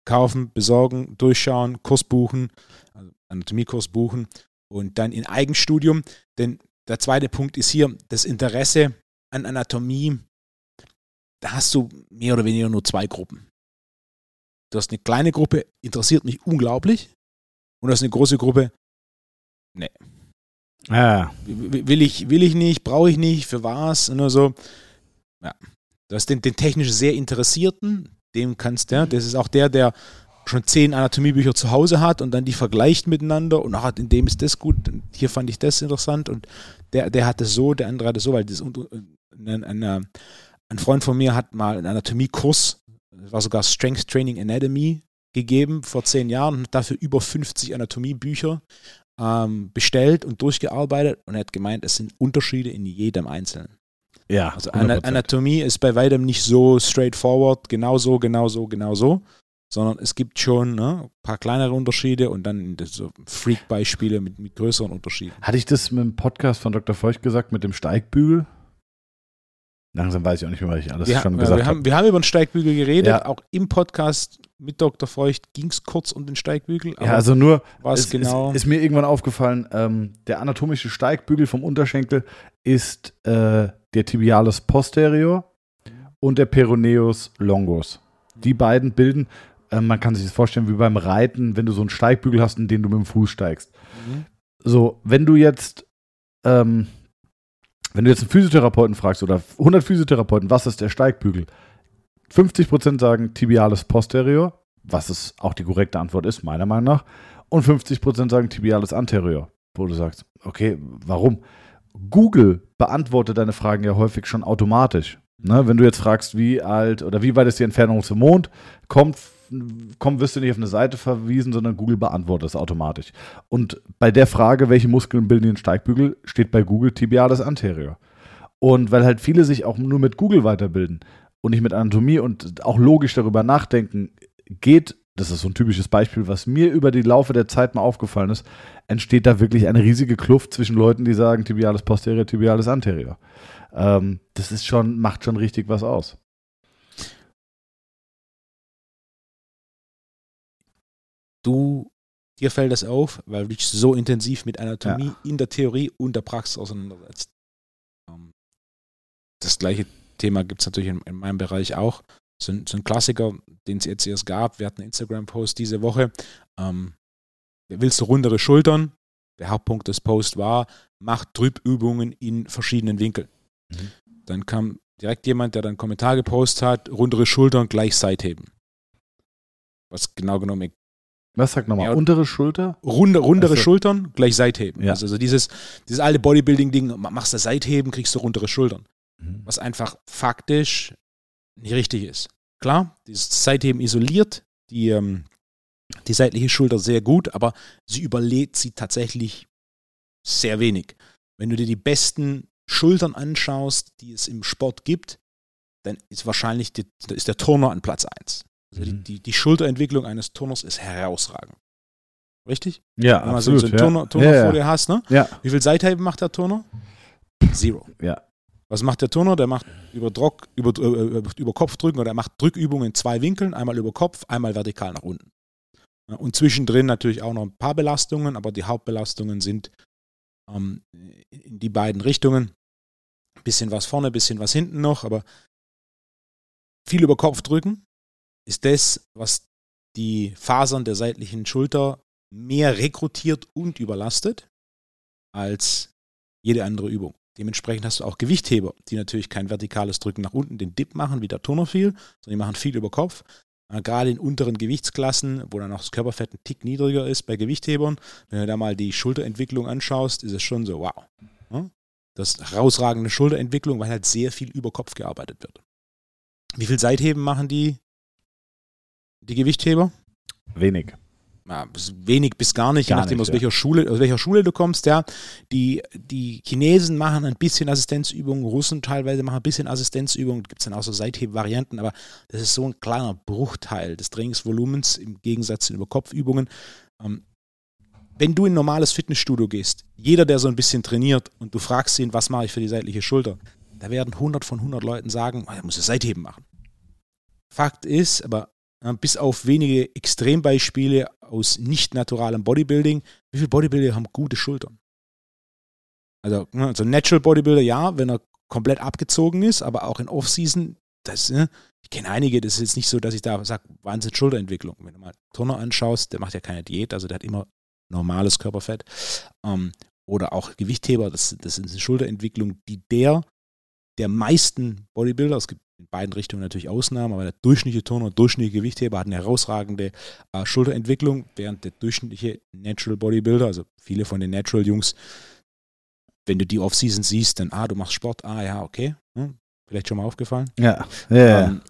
kaufen, besorgen, durchschauen, Kurs buchen, also Anatomiekurs buchen und dann in Eigenstudium. Denn der zweite Punkt ist hier das Interesse an Anatomie. Da hast du mehr oder weniger nur zwei Gruppen. Du hast eine kleine Gruppe, interessiert mich unglaublich. Und du hast eine große Gruppe, ja. will will ich, will ich nicht, brauche ich nicht, für was? Und so. Ja. Du hast den, den technisch sehr Interessierten, dem kannst du, ja, das ist auch der, der schon zehn Anatomiebücher zu Hause hat und dann die vergleicht miteinander und ach, in dem ist das gut, hier fand ich das interessant und der, der hat es so, der andere hat es so, weil das und, ein, ein, ein Freund von mir hat mal einen Anatomiekurs, das war sogar Strength Training Anatomy gegeben vor zehn Jahren und hat dafür über 50 Anatomiebücher ähm, bestellt und durchgearbeitet und er hat gemeint, es sind Unterschiede in jedem Einzelnen. Ja, Also Ana 100%. Anatomie ist bei weitem nicht so straightforward, genau so, genau so, genau so, sondern es gibt schon ne, ein paar kleinere Unterschiede und dann so Freak-Beispiele mit, mit größeren Unterschieden. Hatte ich das mit dem Podcast von Dr. Feucht gesagt, mit dem Steigbügel? Langsam weiß ich auch nicht mehr, was ich alles Wir, schon gesagt wir, habe. haben, wir haben über den Steigbügel geredet, Ja. auch im Podcast mit Dr. Feucht ging es kurz um den Steigbügel, aber Ja, also nur, was genau? ist, ist mir irgendwann aufgefallen, ähm, der anatomische Steigbügel vom Unterschenkel ist äh, der Tibialis posterior und der Peroneus longus. Die beiden bilden, man kann sich das vorstellen wie beim Reiten, wenn du so einen Steigbügel hast, in den du mit dem Fuß steigst. Mhm. So, wenn du jetzt, ähm, wenn du jetzt einen Physiotherapeuten fragst oder 100 Physiotherapeuten, was ist der Steigbügel? 50% sagen Tibialis posterior, was es auch die korrekte Antwort ist, meiner Meinung nach. Und 50% sagen Tibialis anterior, wo du sagst, okay, warum? Google beantwortet deine Fragen ja häufig schon automatisch. Ne? Wenn du jetzt fragst, wie alt oder wie weit ist die Entfernung zum Mond, kommt, komm, wirst du nicht auf eine Seite verwiesen, sondern Google beantwortet es automatisch. Und bei der Frage, welche Muskeln bilden den Steigbügel, steht bei Google Tibialis anterior. Und weil halt viele sich auch nur mit Google weiterbilden und nicht mit Anatomie und auch logisch darüber nachdenken, geht, das ist so ein typisches Beispiel, was mir über die Laufe der Zeit mal aufgefallen ist, entsteht da wirklich eine riesige Kluft zwischen Leuten, die sagen tibialis posterior, tibialis anterior. Ähm, das ist schon, macht schon richtig was aus. Du, dir fällt das auf, weil du dich so intensiv mit Anatomie ja. in der Theorie und der Praxis auseinandersetzt. Ähm, das gleiche Thema gibt es natürlich in, in, meinem Bereich auch. So ein, so ein Klassiker, den es jetzt erst gab. Wir hatten einen Instagram-Post diese Woche. Ähm, willst du rundere Schultern? Der Hauptpunkt des Posts war, mach Drückübungen in verschiedenen Winkeln. Mhm. Dann kam direkt jemand, der dann einen Kommentar gepostet hat, rundere Schultern gleich Seitheben. Was genau genommen was sagt nochmal? Ja, untere Schulter? Runde, rundere also, Schultern, gleich Seitheben. Ja. Also, also dieses, dieses alte Bodybuilding-Ding, machst du Seitheben, kriegst du rundere Schultern. Mhm. Was einfach faktisch nicht richtig ist. Klar, dieses Seitheben isoliert die, ähm, die seitliche Schulter sehr gut, aber sie überlädt sie tatsächlich sehr wenig. Wenn du dir die besten Schultern anschaust, die es im Sport gibt, dann ist wahrscheinlich die, ist der Turner an Platz 1. Also mhm. die, die, Schulterentwicklung eines Turners ist herausragend. Richtig? Ja, Wenn absolut. so einen Turner, Turner ja, vor dir hast, ne? Ja. Wie viel Seitheben macht der Turner? Zero. Ja. Was macht der Turner? Der macht über, Druck, über, äh, über Kopf drücken oder er macht Drückübungen in zwei Winkeln, einmal über Kopf, einmal vertikal nach unten. Und zwischendrin natürlich auch noch ein paar Belastungen, aber die Hauptbelastungen sind ähm, in die beiden Richtungen. Bisschen was vorne, bisschen was hinten noch, aber viel über Kopf drücken ist das, was die Fasern der seitlichen Schulter mehr rekrutiert und überlastet als jede andere Übung. Dementsprechend hast du auch Gewichtheber, die natürlich kein vertikales Drücken nach unten, den Dip machen, wie der Turner viel, sondern die machen viel über Kopf. Äh, gerade in unteren Gewichtsklassen, wo dann auch das Körperfett ein Tick niedriger ist bei Gewichthebern, wenn du da mal die Schulterentwicklung anschaust, ist es schon so, wow. Das ist herausragende Schulterentwicklung, weil halt sehr viel über Kopf gearbeitet wird. Wie viel Seitheben machen die die Gewichtheber? Wenig. Ja, wenig bis gar nicht, gar je nachdem nicht, aus, welcher Schule, aus welcher Schule du kommst. Ja. Die, die Chinesen machen ein bisschen Assistenzübungen, Russen teilweise machen ein bisschen Assistenzübungen, gibt es dann auch so Seitheb-Varianten, aber das ist so ein kleiner Bruchteil des Trainingsvolumens im Gegensatz zu den Überkopfübungen. Ähm, wenn du in ein normales Fitnessstudio gehst, jeder, der so ein bisschen trainiert und du fragst ihn, was mache ich für die seitliche Schulter, da werden 100 von 100 Leuten sagen, oh, er muss das Seitheben machen. Fakt ist, aber bis auf wenige Extrembeispiele aus nicht naturalem Bodybuilding, wie viele Bodybuilder haben gute Schultern? Also, also Natural Bodybuilder, ja, wenn er komplett abgezogen ist, aber auch in Off-Season, das, ne, ich kenne einige, das ist jetzt nicht so, dass ich da sage, Wahnsinn Schulterentwicklung. Wenn du mal Turner anschaust, der macht ja keine Diät, also der hat immer normales Körperfett. Ähm, oder auch Gewichtheber, das, das ist eine Schulterentwicklung, die der der meisten Bodybuilder, es gibt in beiden Richtungen natürlich Ausnahmen, aber der durchschnittliche Turner, durchschnittliche Gewichtheber hat eine herausragende äh, Schulterentwicklung, während der durchschnittliche Natural Bodybuilder, also viele von den Natural Jungs, wenn du die Off-Season siehst, dann, ah, du machst Sport, ah, ja, okay, hm, vielleicht schon mal aufgefallen. Ja, ja. Ähm,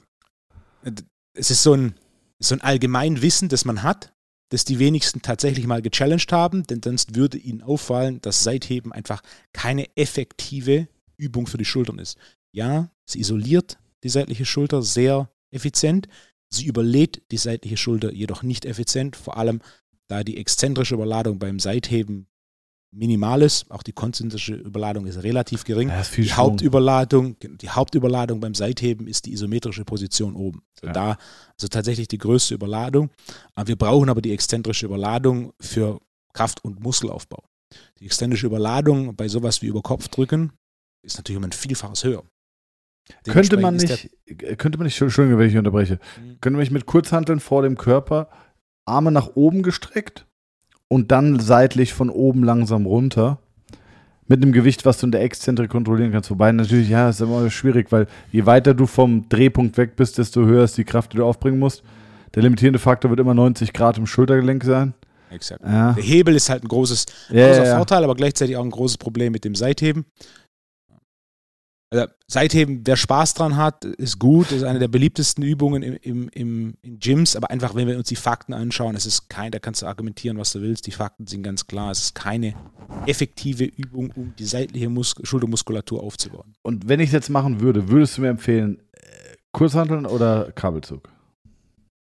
es ist so ein, so ein Allgemeinwissen, das man hat, das die wenigsten tatsächlich mal gechallenged haben, denn sonst würde ihnen auffallen, dass Seitheben einfach keine effektive Übung für die Schultern ist. Ja, sie isoliert die seitliche Schulter sehr effizient. Sie überlädt die seitliche Schulter jedoch nicht effizient, vor allem da die exzentrische Überladung beim Seitheben minimal ist. Auch die konzentrische Überladung ist relativ gering. Ja, ist die Hauptüberladung, die Hauptüberladung beim Seitheben ist die isometrische Position oben. Also ja. Da also tatsächlich die größte Überladung. Wir brauchen aber die exzentrische Überladung für Kraft- und Muskelaufbau. Die exzentrische Überladung bei sowas wie über Kopfdrücken ist natürlich um ein Vielfaches höher. Könnte man nicht, könnte man nicht, Entschuldigung, wenn ich unterbreche, mhm. könnte man nicht mit Kurzhanteln vor dem Körper Arme nach oben gestreckt und dann seitlich von oben langsam runter mit einem Gewicht, was du in der Exzentrik kontrollieren kannst. Wobei natürlich, ja, ist immer schwierig, weil je weiter du vom Drehpunkt weg bist, desto höher ist die Kraft, die du aufbringen musst. Der limitierende Faktor wird immer 90 Grad im Schultergelenk sein. Exakt. Ja. Der Hebel ist halt ein großes, ja, großer ja, Vorteil, aber gleichzeitig auch ein großes Problem mit dem Seitheben. Also Seitheben, wer Spaß dran hat, ist gut, ist eine der beliebtesten Übungen im, im, im, in Gyms, aber einfach, wenn wir uns die Fakten anschauen, es ist kein, da kannst du argumentieren, was du willst, die Fakten sind ganz klar, es ist keine effektive Übung, um die seitliche Mus Schultermuskulatur aufzubauen. Und wenn ich es jetzt machen würde, würdest du mir empfehlen, äh, Kurzhanteln oder Kabelzug?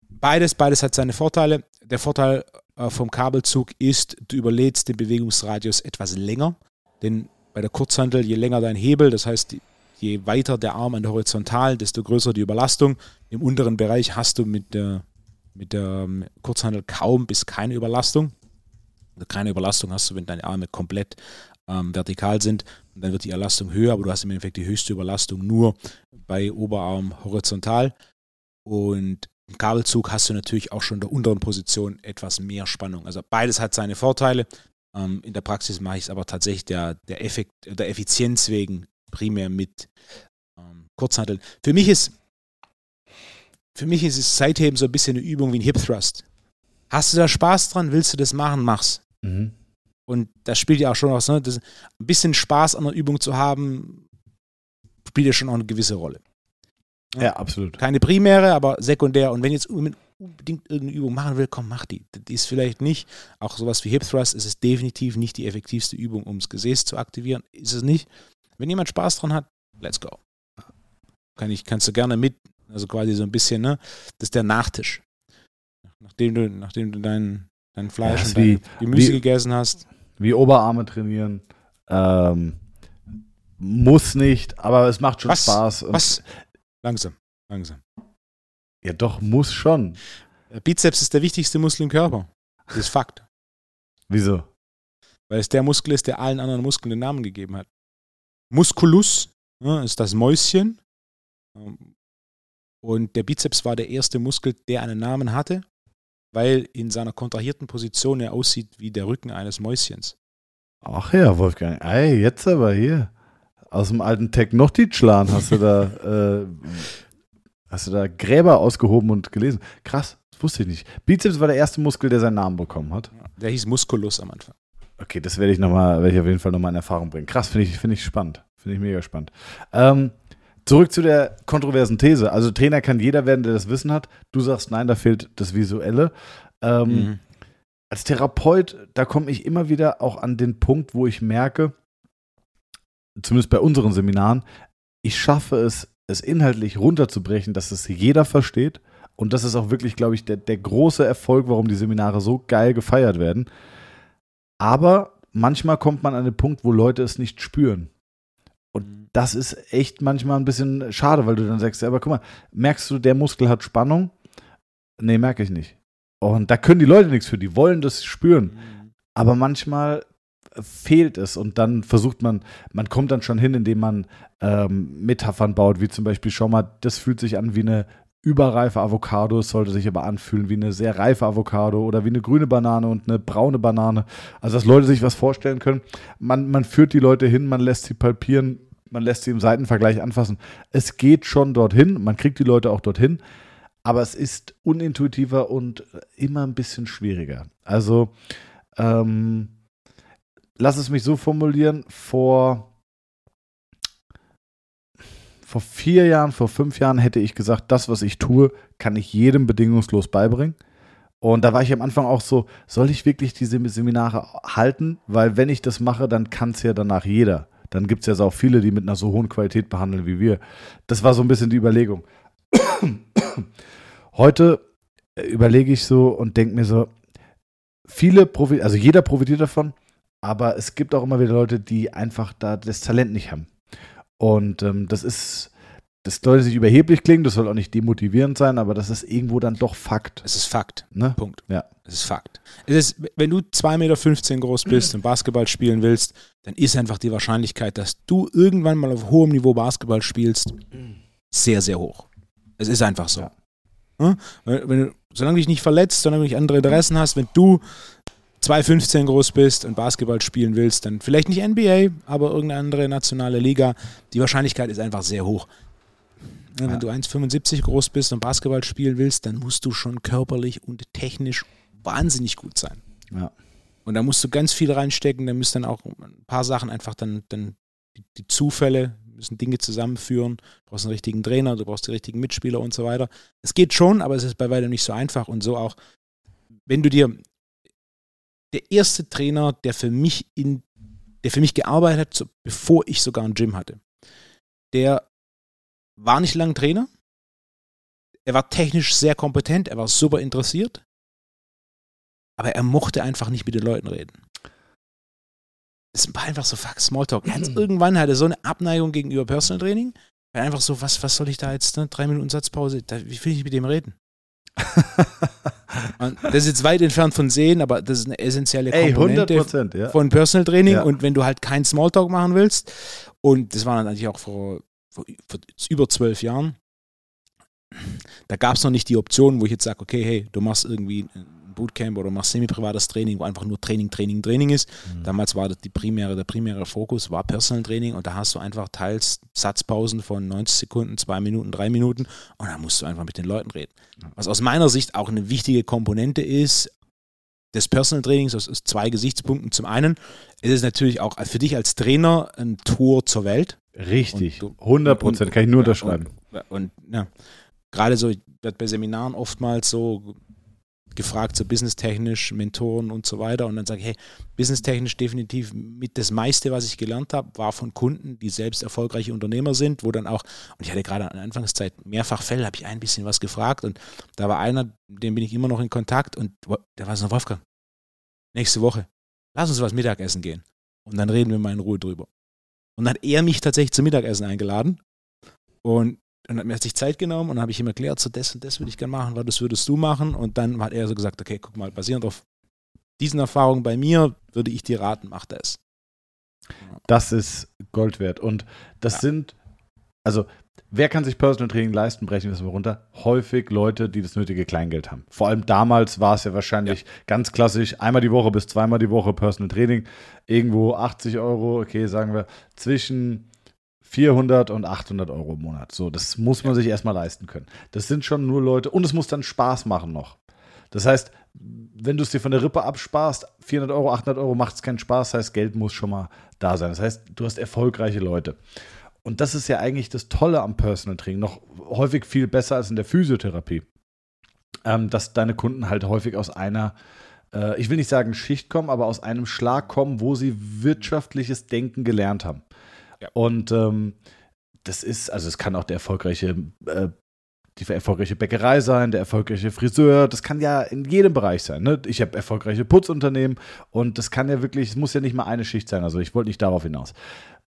Beides, beides hat seine Vorteile. Der Vorteil äh, vom Kabelzug ist, du überlädst den Bewegungsradius etwas länger, denn bei der Kurzhantel, je länger dein Hebel, das heißt, je weiter der Arm an der Horizontalen, desto größer die Überlastung. Im unteren Bereich hast du mit der, mit der ähm, Kurzhantel kaum bis keine Überlastung. Also keine Überlastung hast du, wenn deine Arme komplett ähm, vertikal sind. Und dann wird die Überlastung höher, aber du hast im Endeffekt die höchste Überlastung nur bei Oberarm horizontal. Und im Kabelzug hast du natürlich auch schon in der unteren Position etwas mehr Spannung. Also beides hat seine Vorteile. Ähm, in der Praxis mache ich es aber tatsächlich der, der, Effekt, der Effizienz wegen primär mit ähm, Kurzhanteln. Für mich ist für mich ist es seitdem so ein bisschen eine Übung wie ein Hip Thrust. Hast du da Spaß dran? Willst du das machen? Mach's. Mhm. Und das spielt ja auch schon was, ne? Das, ein bisschen Spaß an der Übung zu haben, spielt ja schon auch eine gewisse Rolle. Ja, ja absolut. Keine primäre, aber sekundär. Und wenn jetzt unbedingt irgendeine Übung machen will, komm, mach die. Die ist vielleicht nicht, auch sowas wie Hip Thrust ist es definitiv nicht die effektivste Übung, um das Gesäß zu aktivieren. Ist es nicht. Wenn jemand Spaß dran hat, let's go. Kann ich, kannst du gerne mit, also quasi so ein bisschen, ne? Das ist der Nachtisch. Nachdem du, nachdem du dein, dein Fleisch ja, und dein Gemüse wie, gegessen hast. Wie Oberarme trainieren. Ähm, muss nicht, aber es macht schon was, Spaß. was? Langsam, langsam. Ja, doch, muss schon. Bizeps ist der wichtigste Muskel im Körper. Das ist Fakt. Wieso? Weil es der Muskel ist, der allen anderen Muskeln den Namen gegeben hat. Musculus ja, ist das Mäuschen. Und der Bizeps war der erste Muskel, der einen Namen hatte, weil in seiner kontrahierten Position er aussieht wie der Rücken eines Mäuschens. Ach ja, Wolfgang. Ey, jetzt aber hier. Aus dem alten Technotic-Clan hast du da äh, Hast du da Gräber ausgehoben und gelesen? Krass, das wusste ich nicht. Bizeps war der erste Muskel, der seinen Namen bekommen hat. Der hieß Musculus am Anfang. Okay, das werde ich nochmal, werde ich auf jeden Fall nochmal in Erfahrung bringen. Krass, finde ich, finde ich spannend. Finde ich mega spannend. Ähm, zurück zu der kontroversen These. Also Trainer kann jeder werden, der das Wissen hat. Du sagst, nein, da fehlt das Visuelle. Ähm, mhm. Als Therapeut, da komme ich immer wieder auch an den Punkt, wo ich merke, zumindest bei unseren Seminaren, ich schaffe es es inhaltlich runterzubrechen, dass es jeder versteht. Und das ist auch wirklich, glaube ich, der, der große Erfolg, warum die Seminare so geil gefeiert werden. Aber manchmal kommt man an den Punkt, wo Leute es nicht spüren. Und mhm. das ist echt manchmal ein bisschen schade, weil du dann sagst, ja, aber guck mal, merkst du, der Muskel hat Spannung? Nee, merke ich nicht. Und da können die Leute nichts für, die wollen das spüren. Mhm. Aber manchmal fehlt es und dann versucht man, man kommt dann schon hin, indem man ähm, Metaphern baut, wie zum Beispiel, schau mal, das fühlt sich an wie eine überreife Avocado, es sollte sich aber anfühlen wie eine sehr reife Avocado oder wie eine grüne Banane und eine braune Banane. Also, dass Leute sich was vorstellen können. Man, man führt die Leute hin, man lässt sie palpieren, man lässt sie im Seitenvergleich anfassen. Es geht schon dorthin, man kriegt die Leute auch dorthin, aber es ist unintuitiver und immer ein bisschen schwieriger. Also, ähm, lass es mich so formulieren, vor, vor vier Jahren, vor fünf Jahren hätte ich gesagt, das, was ich tue, kann ich jedem bedingungslos beibringen. Und da war ich am Anfang auch so, soll ich wirklich diese Seminare halten? Weil wenn ich das mache, dann kann es ja danach jeder. Dann gibt es ja auch viele, die mit einer so hohen Qualität behandeln wie wir. Das war so ein bisschen die Überlegung. Heute äh, überlege ich so und denke mir so, viele profitieren, also jeder profitiert davon, aber es gibt auch immer wieder Leute, die einfach da das Talent nicht haben. Und ähm, das ist, das sollte sich überheblich klingen, das soll auch nicht demotivierend sein, aber das ist irgendwo dann doch Fakt. Es ist Fakt. Ne? Punkt. Ja. Es ist Fakt. Es ist, wenn du 2,15 Meter groß bist und Basketball spielen willst, dann ist einfach die Wahrscheinlichkeit, dass du irgendwann mal auf hohem Niveau Basketball spielst, sehr, sehr hoch. Es ist einfach so. Ja. Hm? Wenn, wenn du, solange du dich nicht verletzt, solange du nicht andere Interessen hast, wenn du 2,15 groß bist und Basketball spielen willst, dann vielleicht nicht NBA, aber irgendeine andere nationale Liga. Die Wahrscheinlichkeit ist einfach sehr hoch. Wenn ja. du 1,75 groß bist und Basketball spielen willst, dann musst du schon körperlich und technisch wahnsinnig gut sein. Ja. Und da musst du ganz viel reinstecken, da müssen dann auch ein paar Sachen einfach dann, dann die, die Zufälle müssen Dinge zusammenführen, du brauchst einen richtigen Trainer, du brauchst die richtigen Mitspieler und so weiter. Es geht schon, aber es ist bei weitem nicht so einfach und so auch, wenn du dir der erste Trainer, der für mich in, der für mich gearbeitet hat, so, bevor ich sogar ein Gym hatte, der war nicht lang Trainer. Er war technisch sehr kompetent, er war super interessiert, aber er mochte einfach nicht mit den Leuten reden es war einfach so fuck Smalltalk. Er hat, irgendwann hatte er so eine Abneigung gegenüber Personal Training. Weil einfach so, was, was soll ich da jetzt, ne? drei Minuten Satzpause, da, wie will ich mit dem reden? das ist jetzt weit entfernt von sehen, aber das ist eine essentielle Komponente Ey, ja. von Personal Training. Ja. Und wenn du halt keinen Smalltalk machen willst, und das war dann eigentlich auch vor, vor, vor über zwölf Jahren, da gab es noch nicht die Option, wo ich jetzt sage, okay, hey, du machst irgendwie Bootcamp oder machst semi-privates Training, wo einfach nur Training, Training, Training ist. Mhm. Damals war das die primäre, der primäre Fokus war Personal Training und da hast du einfach teils Satzpausen von 90 Sekunden, 2 Minuten, 3 Minuten und da musst du einfach mit den Leuten reden. Was aus meiner Sicht auch eine wichtige Komponente ist, des Personal Trainings aus, aus zwei Gesichtspunkten. Zum einen ist es natürlich auch für dich als Trainer ein Tour zur Welt. Richtig, du, 100 Prozent, kann ich nur unterschreiben. Und, und ja, gerade so, ich werde bei Seminaren oftmals so gefragt, so businesstechnisch, Mentoren und so weiter. Und dann sage ich, hey, businesstechnisch definitiv mit das meiste, was ich gelernt habe, war von Kunden, die selbst erfolgreiche Unternehmer sind, wo dann auch, und ich hatte gerade an der Anfangszeit mehrfach Fälle, habe ich ein bisschen was gefragt und da war einer, dem bin ich immer noch in Kontakt und der war so, Wolfgang, nächste Woche, lass uns was Mittagessen gehen. Und dann reden wir mal in Ruhe drüber. Und dann hat er mich tatsächlich zum Mittagessen eingeladen. Und und hat mir sich Zeit genommen und dann habe ich ihm erklärt, so das und das würde ich gerne machen, weil das würdest du machen. Und dann hat er so gesagt, okay, guck mal, basierend auf diesen Erfahrungen bei mir, würde ich dir raten, mach das. Das ist Gold wert. Und das ja. sind, also wer kann sich Personal Training leisten, brechen wir es mal runter. Häufig Leute, die das nötige Kleingeld haben. Vor allem damals war es ja wahrscheinlich ja. ganz klassisch, einmal die Woche bis zweimal die Woche Personal Training. Irgendwo 80 Euro, okay, sagen wir, zwischen 400 und 800 Euro im Monat. So, das muss man sich erstmal leisten können. Das sind schon nur Leute und es muss dann Spaß machen noch. Das heißt, wenn du es dir von der Rippe absparst, 400 Euro, 800 Euro macht es keinen Spaß, das heißt, Geld muss schon mal da sein. Das heißt, du hast erfolgreiche Leute. Und das ist ja eigentlich das Tolle am Personal Training, noch häufig viel besser als in der Physiotherapie. Ähm, dass deine Kunden halt häufig aus einer, äh, ich will nicht sagen Schicht kommen, aber aus einem Schlag kommen, wo sie wirtschaftliches Denken gelernt haben. Ja. Und ähm, das ist, also es kann auch der erfolgreiche, äh, die erfolgreiche Bäckerei sein, der erfolgreiche Friseur, das kann ja in jedem Bereich sein. Ne? Ich habe erfolgreiche Putzunternehmen und das kann ja wirklich, es muss ja nicht mal eine Schicht sein. Also ich wollte nicht darauf hinaus.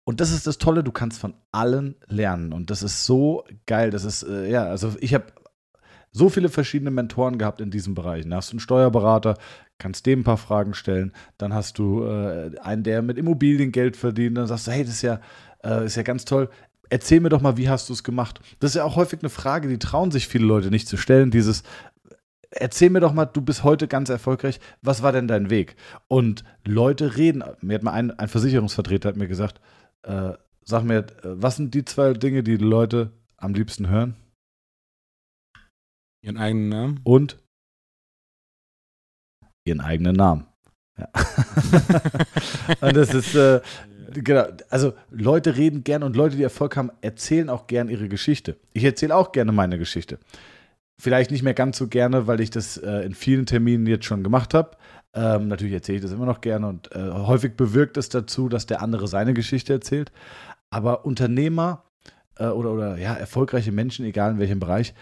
Und das ist das Tolle, du kannst von allen lernen. Und das ist so geil. Das ist, äh, ja, also ich habe so viele verschiedene Mentoren gehabt in diesem Bereich. Da hast du einen Steuerberater, kannst dem ein paar Fragen stellen. Dann hast du äh, einen, der mit Immobilien Geld verdient. Dann sagst du, hey, das ist ja, äh, ist ja ganz toll. Erzähl mir doch mal, wie hast du es gemacht? Das ist ja auch häufig eine Frage, die trauen sich viele Leute nicht zu stellen. Dieses, erzähl mir doch mal, du bist heute ganz erfolgreich. Was war denn dein Weg? Und Leute reden. Mir hat mal ein, ein Versicherungsvertreter hat mir gesagt, äh, sag mir, äh, was sind die zwei Dinge, die, die Leute am liebsten hören? Ihren eigenen Namen? Und? Ihren eigenen Namen. Ja. und das ist, äh, genau, also Leute reden gern und Leute, die Erfolg haben, erzählen auch gern ihre Geschichte. Ich erzähle auch gerne meine Geschichte. Vielleicht nicht mehr ganz so gerne, weil ich das äh, in vielen Terminen jetzt schon gemacht habe. Ähm, natürlich erzähle ich das immer noch gerne und äh, häufig bewirkt es dazu, dass der andere seine Geschichte erzählt. Aber Unternehmer äh, oder, oder ja, erfolgreiche Menschen, egal in welchem Bereich,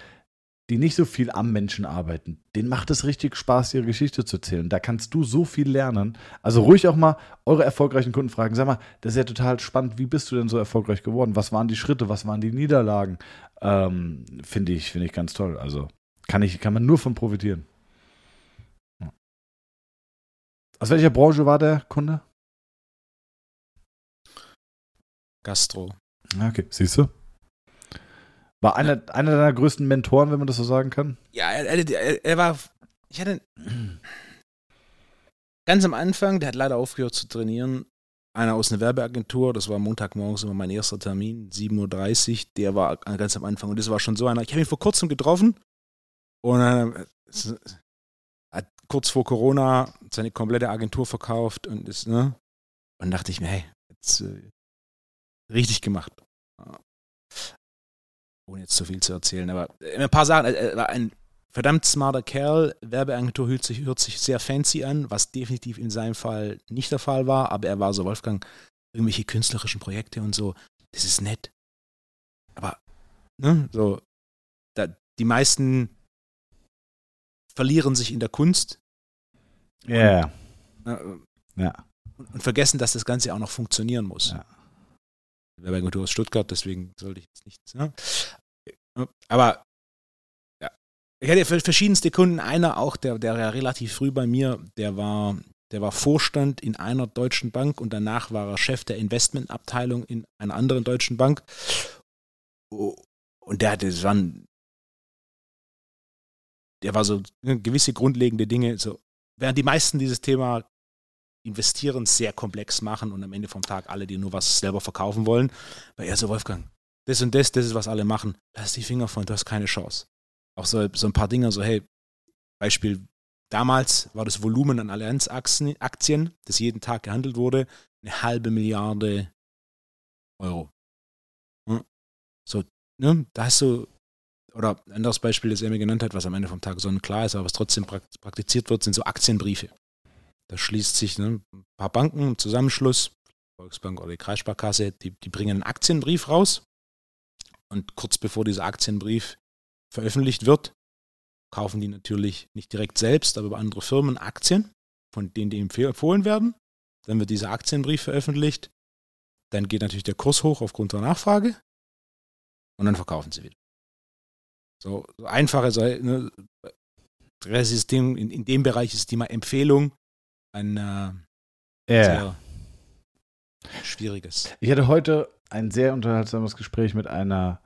die nicht so viel am Menschen arbeiten, denen macht es richtig Spaß, ihre Geschichte zu erzählen. Da kannst du so viel lernen. Also ruhig auch mal eure erfolgreichen Kunden fragen. Sag mal, das ist ja total spannend. Wie bist du denn so erfolgreich geworden? Was waren die Schritte? Was waren die Niederlagen? Ähm, finde ich, finde ich ganz toll. Also kann ich, kann man nur von profitieren. Aus welcher Branche war der Kunde? Gastro. Okay, siehst du? War einer, einer deiner größten Mentoren, wenn man das so sagen kann? Ja, er, er, er war. Ich hatte. Ganz am Anfang, der hat leider aufgehört zu trainieren. Einer aus einer Werbeagentur, das war Montagmorgens immer mein erster Termin, 7.30 Uhr, der war ganz am Anfang. Und das war schon so einer. Ich habe ihn vor kurzem getroffen und äh, hat kurz vor Corona seine komplette Agentur verkauft und ist, ne? Und dachte ich mir, hey, jetzt äh, richtig gemacht. Ohne jetzt zu viel zu erzählen, aber äh, ein paar Sachen. Er war ein verdammt smarter Kerl. Werbeagentur hört sich, hört sich sehr fancy an, was definitiv in seinem Fall nicht der Fall war, aber er war so, Wolfgang, irgendwelche künstlerischen Projekte und so, das ist nett. Aber, ne, so, da, die meisten verlieren sich in der Kunst. Ja. Yeah. Äh, ja. Und, und, vergessen, dass das Ganze auch noch funktionieren muss. Ja. Werbeagentur aus Stuttgart, deswegen sollte ich jetzt nichts. Ne? Aber ja, ich hatte verschiedenste Kunden. Einer auch, der, der ja relativ früh bei mir, der war, der war Vorstand in einer deutschen Bank und danach war er Chef der Investmentabteilung in einer anderen deutschen Bank. Und der hatte, waren, der war so ne, gewisse grundlegende Dinge, so, während die meisten dieses Thema investieren sehr komplex machen und am Ende vom Tag alle, die nur was selber verkaufen wollen, weil er so, Wolfgang, das und das, das ist, was alle machen, lass die Finger von, du hast keine Chance. Auch so, so ein paar Dinge, so, hey, Beispiel, damals war das Volumen an Allianz-Aktien, das jeden Tag gehandelt wurde, eine halbe Milliarde Euro. So, ne, da hast du, oder ein anderes Beispiel, das er mir genannt hat, was am Ende vom Tag sonnenklar ist, aber was trotzdem praktiziert wird, sind so Aktienbriefe. Da schließt sich ne, ein paar Banken im Zusammenschluss, Volksbank oder die Kreissparkasse, die, die bringen einen Aktienbrief raus. Und kurz bevor dieser Aktienbrief veröffentlicht wird, kaufen die natürlich nicht direkt selbst, aber über andere Firmen Aktien, von denen die empfohlen werden. Dann wird dieser Aktienbrief veröffentlicht. Dann geht natürlich der Kurs hoch aufgrund der Nachfrage. Und dann verkaufen sie wieder. So, so einfache ne, System in, in dem Bereich ist die mal Empfehlung ein äh, yeah. sehr schwieriges. Ich hatte heute ein sehr unterhaltsames Gespräch mit einer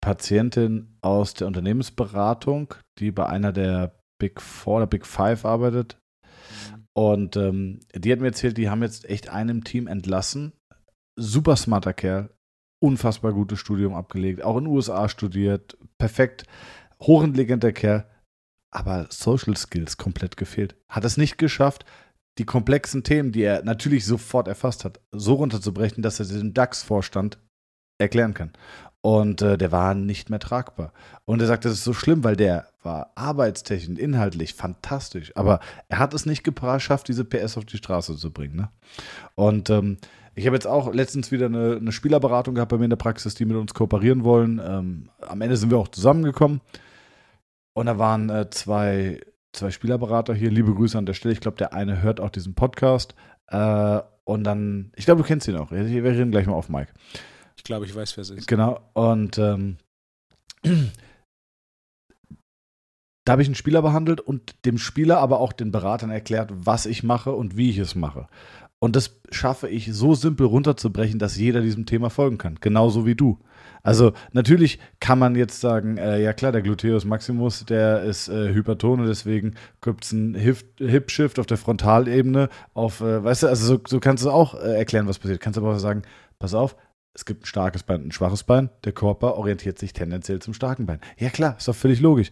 Patientin aus der Unternehmensberatung, die bei einer der Big Four oder Big Five arbeitet. Mhm. Und ähm, die hat mir erzählt, die haben jetzt echt einen Team entlassen. Super smarter Kerl, unfassbar gutes Studium abgelegt, auch in den USA studiert, perfekt, hochintelligenter Kerl aber Social Skills komplett gefehlt. Hat es nicht geschafft, die komplexen Themen, die er natürlich sofort erfasst hat, so runterzubrechen, dass er den DAX-Vorstand erklären kann. Und äh, der war nicht mehr tragbar. Und er sagt, das ist so schlimm, weil der war arbeitstechnisch, inhaltlich fantastisch. Aber er hat es nicht geschafft, diese PS auf die Straße zu bringen. Ne? Und ähm, ich habe jetzt auch letztens wieder eine, eine, Spielerberatung gehabt bei mir in der Praxis, die mit uns kooperieren wollen. Ähm, am Ende sind wir auch zusammengekommen. Und da waren äh, zwei, zwei Spielerberater hier. Liebe Grüße an der Stelle. Ich glaube, der eine hört auch diesen Podcast. Äh, und dann, ich glaube, du kennst ihn auch. Wir reden gleich mal auf Mike. Ich glaube, ich weiß, wer es ist. Genau. Und ähm, da habe ich einen Spieler behandelt und dem Spieler aber auch den Beratern erklärt, was ich mache und wie ich es mache. Und das schaffe ich so simpel runterzubrechen, dass jeder diesem Thema folgen kann. Genauso wie du. Also natürlich kann man jetzt sagen, äh, ja klar, der Gluteus Maximus, der ist äh, hyperton und deswegen gibt es einen Hip-Shift auf der Frontalebene auf, äh, weißt du, also so, so kannst du auch äh, erklären, was passiert. Kannst aber auch sagen, pass auf, es gibt ein starkes Bein und ein schwaches Bein. Der Körper orientiert sich tendenziell zum starken Bein. Ja klar, ist doch völlig logisch.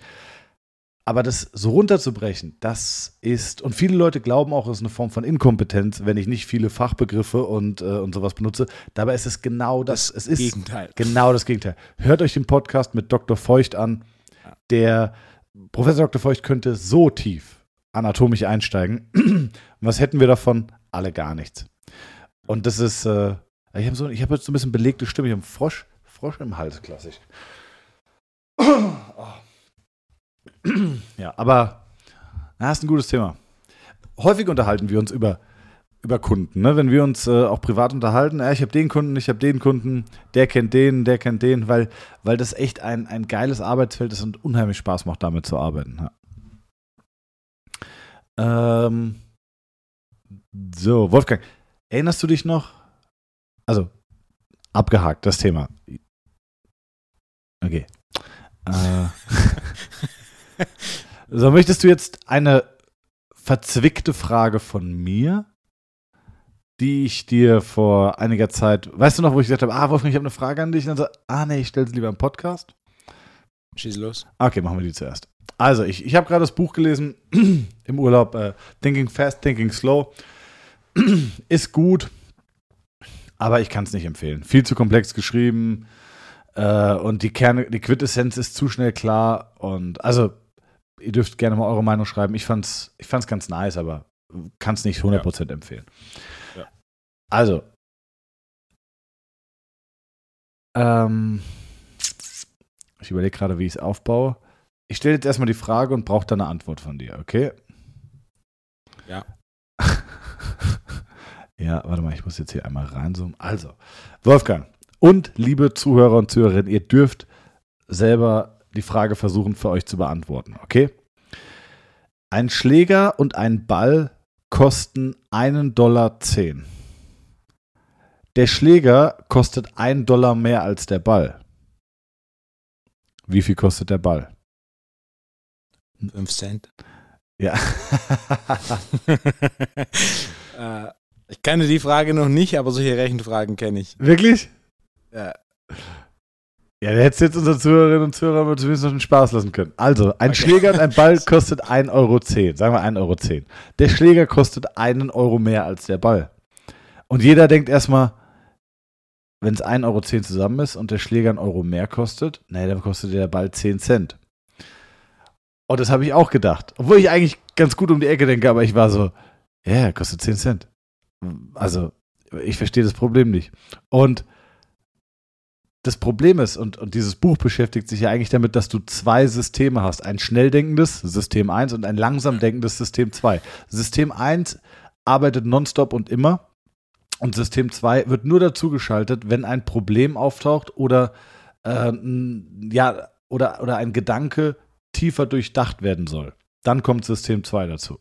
Aber das so runterzubrechen, das ist, und viele Leute glauben auch, es ist eine Form von Inkompetenz, wenn ich nicht viele Fachbegriffe und, äh, und sowas benutze. Dabei ist es genau das. das es ist Gegenteil. Genau das Gegenteil. Hört euch den Podcast mit Dr. Feucht an. Der Professor Dr. Feucht könnte so tief anatomisch einsteigen. was hätten wir davon? Alle gar nichts. Und das ist, äh, ich habe so, hab jetzt so ein bisschen belegte Stimme. Ich habe einen Frosch, Frosch im Hals, klassisch. Oh. ja, aber das ist ein gutes Thema. Häufig unterhalten wir uns über, über Kunden. Ne? Wenn wir uns äh, auch privat unterhalten, äh, ich habe den Kunden, ich habe den Kunden, der kennt den, der kennt den, weil, weil das echt ein, ein geiles Arbeitsfeld ist und unheimlich Spaß macht, damit zu arbeiten. Ja. Ähm, so, Wolfgang, erinnerst du dich noch? Also, abgehakt, das Thema. Okay. Äh. so, möchtest du jetzt eine verzwickte Frage von mir, die ich dir vor einiger Zeit, weißt du noch, wo ich gesagt habe, ah, Wolfgang, ich habe eine Frage an dich, und dann so, ah, nee, ich stelle sie lieber im Podcast. Schieß los. Okay, machen wir die zuerst. Also, ich, ich habe gerade das Buch gelesen im Urlaub, äh, Thinking Fast, Thinking Slow. Ist gut, aber ich kann es nicht empfehlen. Viel zu komplex geschrieben äh, und die Kerne, die Quintessenz ist zu schnell klar und also ihr dürft gerne mal eure Meinung schreiben. Ich fand's, ich fand's ganz nice, aber kann es nicht 100% ja. empfehlen. Ja. Also, ähm, ich überlege gerade, wie ich es aufbaue. Ich stelle jetzt erstmal die Frage und brauche dann eine Antwort von dir, okay? Ja. ja, warte mal, ich muss jetzt hier einmal reinzoomen. Also, Wolfgang und liebe Zuhörer und Zuhörerinnen, ihr dürft selber die Frage versuchen für euch zu beantworten, okay? Ein Schläger und ein Ball kosten einen Dollar zehn. Der Schläger kostet einen Dollar mehr als der Ball. Wie viel kostet der Ball? 5 Cent. Ja. äh, ich kenne die Frage noch nicht, aber solche Rechenfragen kenne ich. Wirklich? Ja. Ja, da hättest jetzt unsere Zuhörerinnen und Zuhörer zumindest noch einen Spaß lassen können. Also, ein okay. Schläger und ein Ball kostet 1,10 Euro. Sagen wir 1,10 Euro. Der Schläger kostet einen Euro mehr als der Ball. Und jeder denkt erstmal, wenn es 1,10 Euro zusammen ist und der Schläger einen Euro mehr kostet, naja, dann kostet der Ball 10 Cent. Und das habe ich auch gedacht. Obwohl ich eigentlich ganz gut um die Ecke denke, aber ich war so, ja, yeah, kostet 10 Cent. Also, ich verstehe das Problem nicht. Und das Problem ist, und, und dieses Buch beschäftigt sich ja eigentlich damit, dass du zwei Systeme hast. Ein schnell denkendes System 1 und ein langsam denkendes System 2. System 1 arbeitet nonstop und immer. Und System 2 wird nur dazu geschaltet, wenn ein Problem auftaucht oder, äh, ja, oder, oder ein Gedanke tiefer durchdacht werden soll. Dann kommt System 2 dazu.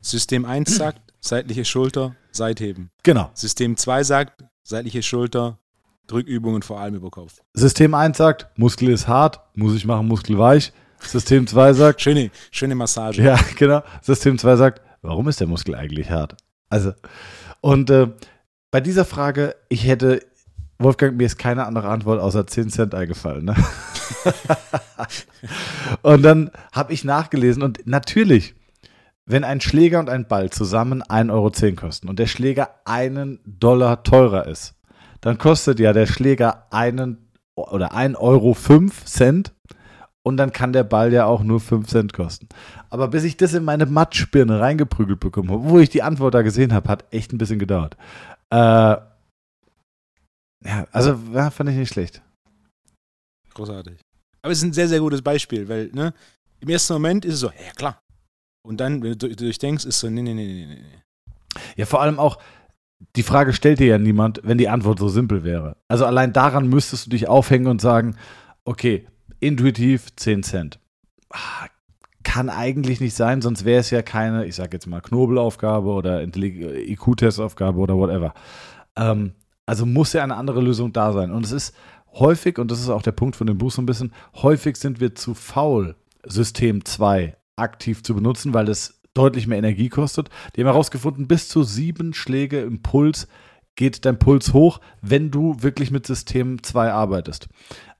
System 1 sagt, seitliche Schulter, Seitheben. Genau. System 2 sagt, seitliche Schulter, Drückübungen vor allem über Kopf. System 1 sagt, Muskel ist hart, muss ich machen, Muskel weich. System 2 sagt. schöne, schöne Massage. Ja, genau. System 2 sagt, warum ist der Muskel eigentlich hart? Also, und äh, bei dieser Frage, ich hätte, Wolfgang, mir ist keine andere Antwort außer 10 Cent eingefallen. Ne? und dann habe ich nachgelesen und natürlich, wenn ein Schläger und ein Ball zusammen 1,10 Euro kosten und der Schläger einen Dollar teurer ist, dann kostet ja der Schläger einen oder 1 Euro 5 Cent und dann kann der Ball ja auch nur 5 Cent kosten. Aber bis ich das in meine Matschbirne reingeprügelt bekommen habe, wo ich die Antwort da gesehen habe, hat echt ein bisschen gedauert. Äh, ja, also ja, fand ich nicht schlecht. Großartig. Aber es ist ein sehr, sehr gutes Beispiel, weil ne, im ersten Moment ist es so, ja klar. Und dann, wenn du durchdenkst, ist es so, nee, nee, nee, nee, nee. Ja, vor allem auch, die Frage stellt dir ja niemand, wenn die Antwort so simpel wäre. Also allein daran müsstest du dich aufhängen und sagen, okay, intuitiv 10 Cent. Ah, kann eigentlich nicht sein, sonst wäre es ja keine, ich sag jetzt mal, Knobelaufgabe oder IQ-Testaufgabe oder whatever. Ähm, also muss ja eine andere Lösung da sein. Und es ist häufig, und das ist auch der Punkt von dem Buch so ein bisschen, häufig sind wir zu faul, System 2 aktiv zu benutzen, weil es deutlich mehr Energie kostet. Die haben herausgefunden, bis zu sieben Schläge im Puls geht dein Puls hoch, wenn du wirklich mit System 2 arbeitest.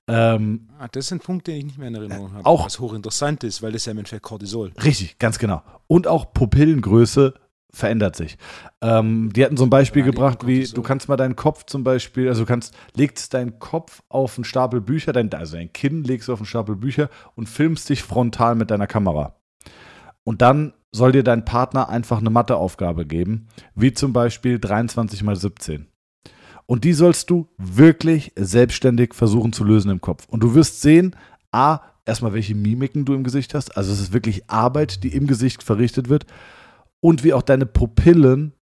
Ähm, ah, das sind Punkte, die ich nicht mehr in Erinnerung habe. Auch, was hochinteressant ist, weil das ja im Endeffekt Cortisol. Richtig, ganz genau. Und auch Pupillengröße verändert sich. Ähm, die hatten so ein Beispiel gebracht, wie du kannst mal deinen Kopf zum Beispiel, also du kannst, legst deinen Kopf auf einen Stapel Bücher, dein, also dein Kinn legst du auf einen Stapel Bücher und filmst dich frontal mit deiner Kamera. Und dann soll dir dein Partner einfach eine Matheaufgabe geben, wie zum Beispiel 23 mal 17. Und die sollst du wirklich selbstständig versuchen zu lösen im Kopf. Und du wirst sehen, a, erstmal welche Mimiken du im Gesicht hast. Also es ist wirklich Arbeit, die im Gesicht verrichtet wird. Und wie auch deine Pupillen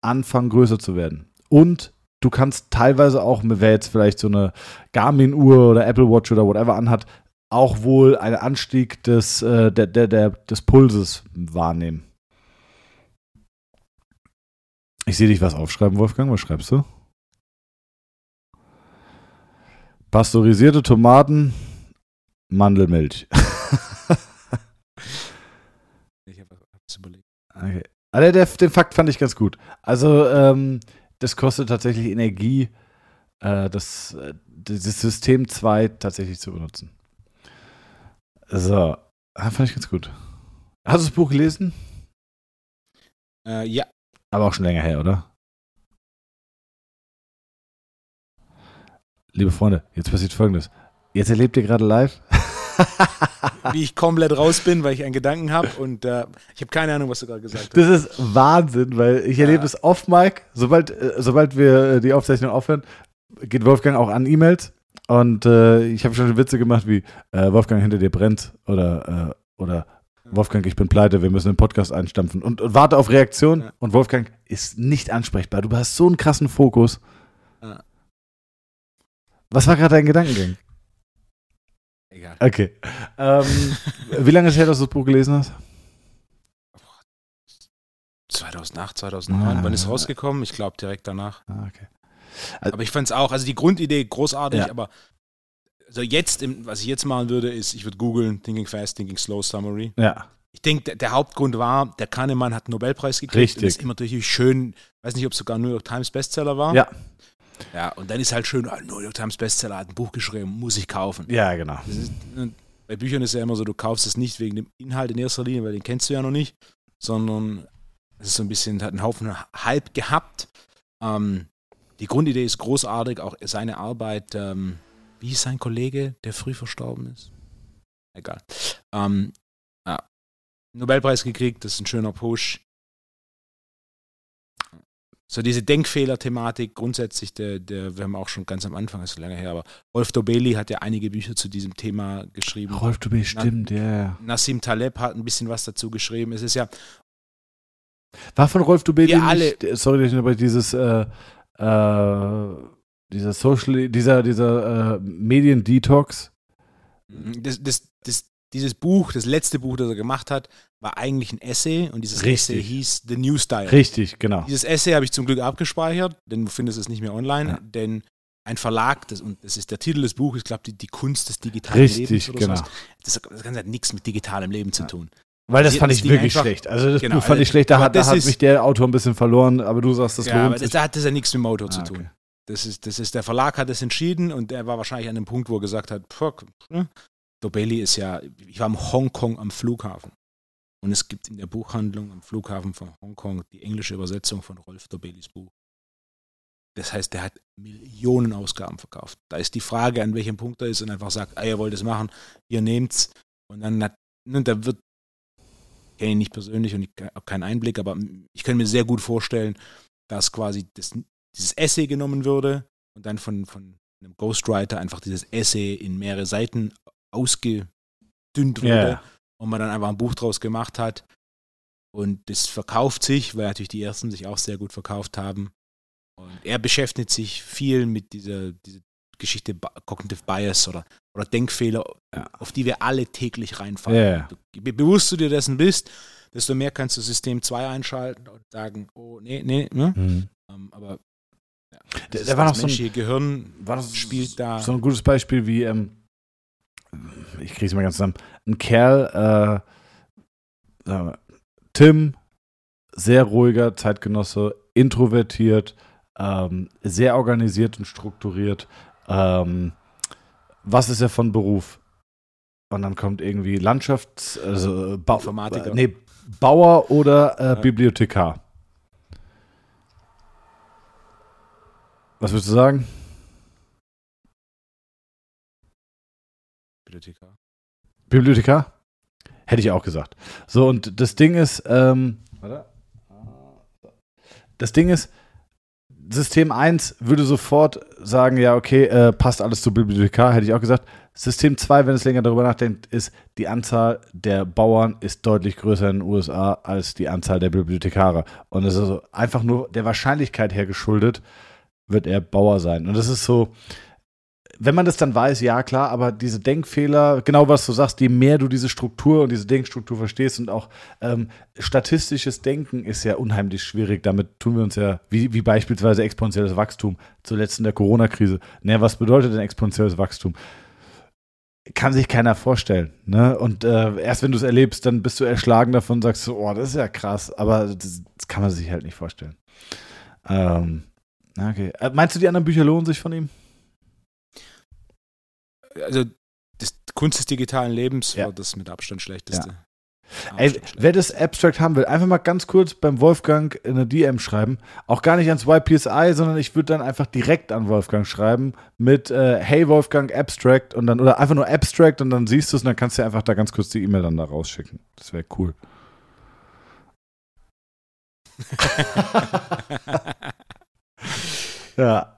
anfangen größer zu werden. Und du kannst teilweise auch, wer jetzt vielleicht so eine Garmin-Uhr oder Apple Watch oder whatever anhat, auch wohl einen Anstieg des, äh, der, der, der, des Pulses wahrnehmen. Ich sehe dich was aufschreiben, Wolfgang. Was schreibst du? Pasteurisierte Tomaten, Mandelmilch. ich habe was überlegt. Okay. Also der, den Fakt fand ich ganz gut. Also, ähm, das kostet tatsächlich Energie, äh, das, äh, das System 2 tatsächlich zu benutzen. So, ah, fand ich ganz gut. Hast du das Buch gelesen? Äh, ja. Aber auch schon länger her, oder? liebe Freunde, jetzt passiert folgendes. Jetzt erlebt ihr gerade live. Wie ich komplett raus bin, weil ich einen Gedanken habe und äh, ich habe keine Ahnung, was du gerade gesagt hast. Das ist Wahnsinn, weil ich erlebe es oft, Mike. Sobald, äh, sobald wir äh, die Aufzeichnung aufhören, geht Wolfgang auch an E-Mails. Und äh, ich habe schon Witze gemacht wie äh, Wolfgang hinter dir brennt oder, äh, oder Wolfgang, ich bin pleite, wir müssen den Podcast einstampfen und, und warte auf Reaktion. Ja. Und Wolfgang ist nicht ansprechbar. Du hast so einen krassen Fokus. Ja. Was war gerade dein Gedankengang? Egal. Okay. Ähm, wie lange ist es her, dass du das Buch gelesen hast? 2008, 2009. Ah. Wann ist rausgekommen? Ich glaube direkt danach. Ah, okay. Aber ich fand es auch, also die Grundidee großartig, Ja. aber also jetzt, im, was ich jetzt machen würde, ist, ich würde googeln, Thinking Fast, Thinking Slow Summary. Ja. Ich denke, der, der Hauptgrund war, der Kahnemann hat einen Nobelpreis gekriegt. Richtig. Und das ist immer natürlich schön, weiß nicht, ob es sogar New York Times Bestseller war. Ja. Ja, und dann ist halt schön, ah, New York Times Bestseller hat ein Buch geschrieben, muss ich kaufen. Ja, genau. Ist, ne, bei Büchern ist ja immer so, du kaufst es nicht wegen dem Inhalt in erster Linie, weil den kennst du ja noch nicht, sondern es ist so ein bisschen, hat einen Haufen Hype gehabt. Ähm, die Grundidee ist großartig, auch seine Arbeit, ähm, wie hieß sein Kollege, der früh verstorben ist? Egal. Ähm, ja. Nobelpreis gekriegt, das ist ein schöner Push. So diese Denkfehler-Thematik grundsätzlich, der, der, wir haben auch schon ganz am Anfang, ist lange her, aber Rolf Dobeli hat ja einige Bücher zu diesem Thema geschrieben. Rolf, bist stimmt, ja. Nassim Taleb hat ein bisschen was dazu geschrieben. Es ist ja, War von Rolf Dubeli Wir alle- nicht, sorry, aber dieses, äh, äh, dieser Social, dieser, dieser äh, Medien-Detox. das, das, das, dieses Buch, das letzte Buch, das er gemacht hat, war eigentlich ein Essay und dieses Richtig. Essay hieß The New Style. Richtig, genau. Dieses Essay habe ich zum Glück abgespeichert, denn du findest es nicht mehr online, Ja. denn ein Verlag, das, und das ist der Titel des Buches, ich glaube, die, die Kunst des digitalen Richtig, Lebens oder genau. sowas. Das, das Ganze hat nichts mit digitalem Leben zu Ja. tun. Weil das fand ich wirklich einfach- schlecht. Also das Genau, Buch fand also- ich schlecht, da aber hat, da hat mich der Autor ein bisschen verloren, aber du sagst, das ja, aber lohnt das, sich. da hat das ja nichts mit dem Autor zu Ah, tun. okay. Das ist, das ist, der Verlag hat das entschieden und er war wahrscheinlich an dem Punkt, wo er gesagt hat, fuck, ne? Dobelli ist ja, ich war in Hongkong am Flughafen. Und es gibt in der Buchhandlung am Flughafen von Hongkong die englische Übersetzung von Rolf Dobellis Buch. Das heißt, der hat Millionen Ausgaben verkauft. Da ist die Frage, an welchem Punkt er ist und einfach sagt, ah, ihr wollt es machen, ihr nehmt's. Und dann hat, da wird, kenne ihn nicht persönlich und ich habe keinen Einblick, aber ich kann mir sehr gut vorstellen, dass quasi das, dieses Essay genommen würde und dann von, von einem Ghostwriter einfach dieses Essay in mehrere Seiten ausgedünnt wurde Ja. und man dann einfach ein Buch draus gemacht hat. Und das verkauft sich, weil natürlich die ersten sich auch sehr gut verkauft haben. Und er beschäftigt sich viel mit dieser, dieser Geschichte Cognitive Bias oder, oder Denkfehler, Ja. auf die wir alle täglich reinfallen. Ja. Du, je bewusst du dir dessen bist, desto mehr kannst du System 2 einschalten und sagen, oh, nee, nee, ne? Mhm. Ähm, aber ja, Der- das, ist der war noch so ein- Gehirn War das spielt da. so ein gutes Beispiel wie, ähm, ich kriege es mal ganz zusammen, ein Kerl, äh, wir, Tim, sehr ruhiger Zeitgenosse, introvertiert, ähm, sehr organisiert und strukturiert. Ähm, was ist er von Beruf? Und dann kommt irgendwie Landschafts-, also Bau, Informatiker. Äh, nee, Bauer oder äh, Ja. Bibliothekar. Was würdest du sagen? Bibliothekar. Bibliothekar? Hätte ich auch gesagt. So, und das Ding ist, ähm, warte. das Ding ist, System 1 würde sofort sagen, ja, okay, äh, passt alles zu Bibliothekar, hätte ich auch gesagt. System 2, wenn es länger darüber nachdenkt, ist, die Anzahl der Bauern ist deutlich größer in den USA als die Anzahl der Bibliothekare. Und es ist also einfach nur der Wahrscheinlichkeit her geschuldet, wird er Bauer sein. Und das ist so, wenn man das dann weiß, ja klar, aber diese Denkfehler, genau was du sagst, je mehr du diese Struktur und diese Denkstruktur verstehst und auch ähm, statistisches Denken ist ja unheimlich schwierig. Damit tun wir uns ja, wie, wie beispielsweise exponentielles Wachstum, zuletzt in der Corona-Krise. Naja, was bedeutet denn exponentielles Wachstum? Kann sich keiner vorstellen. Ne? Und äh, erst wenn du es erlebst, dann bist du erschlagen davon und sagst oh, das ist ja krass, aber das, das kann man sich halt nicht vorstellen. Ähm, okay. Äh, Meinst du, die anderen Bücher lohnen sich von ihm? Also, das Kunst des digitalen Lebens Ja. war das mit Abstand schlechteste. Ey, Arschloch schlecht. wer das Abstract haben will, einfach mal ganz kurz beim Wolfgang in eine DM schreiben. Auch gar nicht ans YPSI, sondern ich würde dann einfach direkt an Wolfgang schreiben mit äh, Hey Wolfgang Abstract und dann oder einfach nur Abstract und dann siehst du es und dann kannst du einfach da ganz kurz die E-Mail dann da rausschicken. Das wäre cool. ja.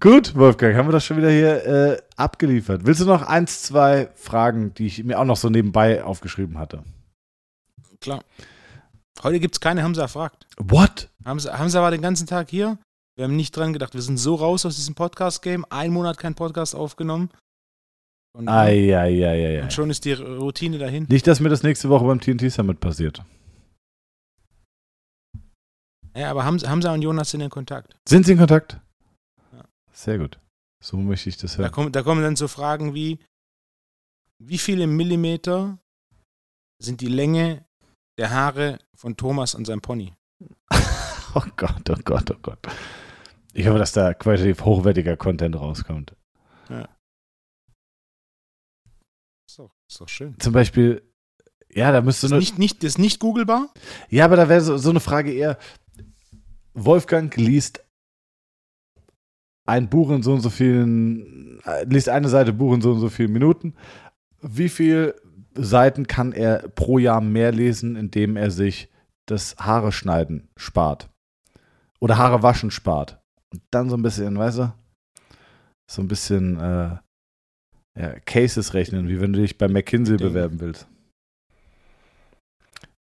Gut, Wolfgang, haben wir das schon wieder hier äh, abgeliefert. Willst du noch eins, zwei Fragen, die ich mir auch noch so nebenbei aufgeschrieben hatte? Klar. Heute gibt es keine Hamza fragt. What? Hamza, Hamza war den ganzen Tag hier. Wir haben nicht dran gedacht. Wir sind so raus aus diesem Podcast-Game. Ein Monat kein Podcast aufgenommen. Und, Eieieiei. und schon ist die Routine dahin. Nicht, dass mir das nächste Woche beim TNT Summit passiert. Ja, aber Hamza und Jonas sind in Kontakt. Sind Sie in Kontakt? Ja. Sehr gut. So möchte ich das Da, hören. kommen, da kommen dann so Fragen wie: Wie viele Millimeter sind die Länge der Haare von Thomas an seinem Pony? Oh Gott, oh Gott, oh Gott. Ich hoffe, dass da qualitativ hochwertiger Content rauskommt. Ist doch, ist doch schön. Zum Beispiel, ja, da müsste ist nicht, nicht, ist nicht googelbar? Ja, aber da wäre so, so eine Frage eher: Wolfgang liest ein Buch in so und so vielen, äh, liest eine Seite Buch in so und so vielen Minuten. Wie viele Seiten kann er pro Jahr mehr lesen, indem er sich das Haare schneiden spart? Oder Haare waschen spart? Und dann so ein bisschen, weißt du, so ein bisschen äh, ja, Cases rechnen, wie wenn du dich bei McKinsey Ding. bewerben willst.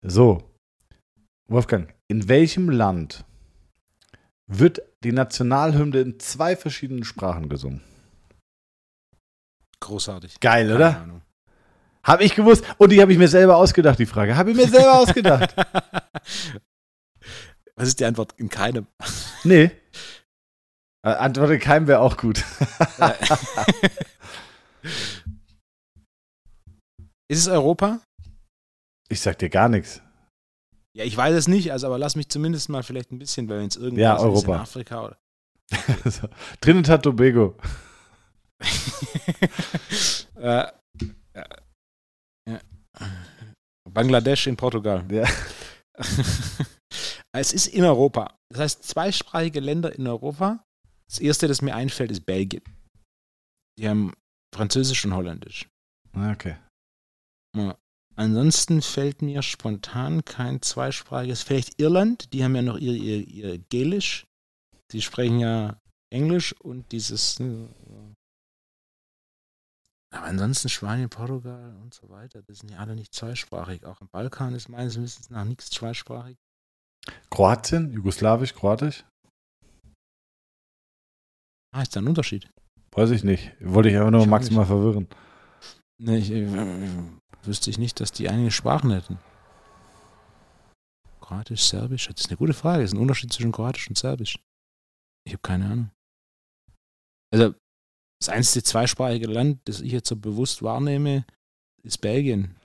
So, Wolfgang, in welchem Land wird die Nationalhymne in zwei verschiedenen Sprachen gesungen? Großartig. Geil, oder? Habe ich gewusst. Und die habe ich mir selber ausgedacht, die Frage. Habe ich mir selber ausgedacht. Was ist die Antwort? In keinem. Nee. Äh, Antworte keinem wäre auch gut. Ist es Europa? Ich sag dir gar nichts. Ja, ich weiß es nicht, also aber lass mich zumindest mal vielleicht ein bisschen, weil wenn es irgendwo Ja, ist, in. Afrika oder. so. Trinidad Tobago. äh, ja. Ja. Bangladesch in Portugal. Ja. es ist in Europa. Das heißt, zweisprachige Länder in Europa. Das erste, das mir einfällt, ist Belgien. Die haben Französisch und Holländisch. Ah, Okay. Ja. Ansonsten fällt mir spontan kein zweisprachiges. Vielleicht Irland, die haben ja noch ihr, ihr, ihr Gälisch. Die sprechen ja Englisch und dieses. äh, Aber ansonsten Spanien, Portugal und so weiter, das sind ja alle nicht zweisprachig. Auch im Balkan ist meines Wissens nach nichts zweisprachig. Kroatien, Jugoslawisch, Kroatisch? Ah, ist da ein Unterschied? Weiß ich nicht. Wollte ich einfach nur Ich maximal verwirren. Nee, ich, äh, wüsste ich nicht, dass die einige Sprachen hätten. Kroatisch, Serbisch? Das ist eine gute Frage. Das ist ein Unterschied zwischen Kroatisch und Serbisch. Ich habe keine Ahnung. Also, das einzige zweisprachige Land, das ich jetzt so bewusst wahrnehme, ist Belgien.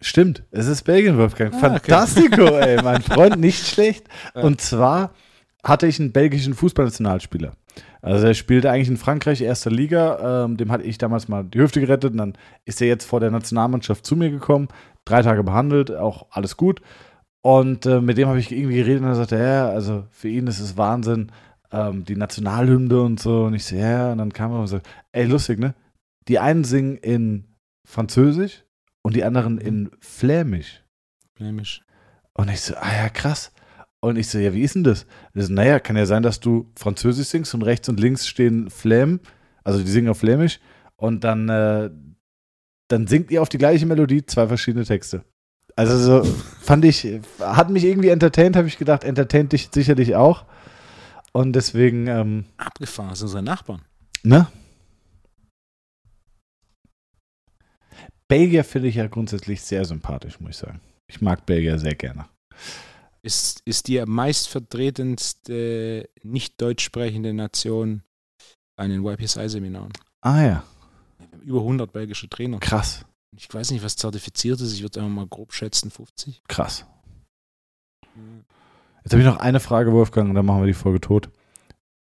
Stimmt, es ist Belgien, Wolfgang. Ah, okay. Fantastico, ey, mein Freund, nicht schlecht. Und zwar hatte ich einen belgischen Fußballnationalspieler. Also er spielte eigentlich in Frankreich erster Liga. Ähm, dem hatte ich damals mal die Hüfte gerettet und dann ist er jetzt vor der Nationalmannschaft zu mir gekommen. Drei Tage behandelt, auch alles gut. Und äh, mit dem habe ich irgendwie geredet und er sagte, ja, also für ihn ist es Wahnsinn, ähm, die Nationalhymne und so. Und ich so, ja, und dann kam er und so, ey, lustig, ne? Die einen singen in Französisch und die anderen in Flämisch. Flämisch. Und ich so, ah ja, krass. Und ich so, ja, wie ist denn das? das so, naja, kann ja sein, dass du Französisch singst und rechts und links stehen Fläm, also die singen auf Flämisch und dann, äh, dann singt ihr auf die gleiche Melodie zwei verschiedene Texte. Also so fand ich, hat mich irgendwie entertained, habe ich gedacht, entertaint dich sicherlich auch. Und deswegen, ähm, Abgefahren, sind unsere Nachbarn. ne? Belgier finde ich ja grundsätzlich sehr sympathisch, muss ich sagen. Ich mag Belgier sehr gerne. Ist, ist die meistvertretendste nicht deutsch sprechende Nation an den YPSI-Seminaren. Ah ja, über 100 belgische Trainer. krass, Ich weiß nicht, was zertifiziert ist. Ich würde einfach mal grob schätzen, 50. krass. Jetzt habe ich noch eine Frage, Wolfgang, und dann machen wir die Folge tot.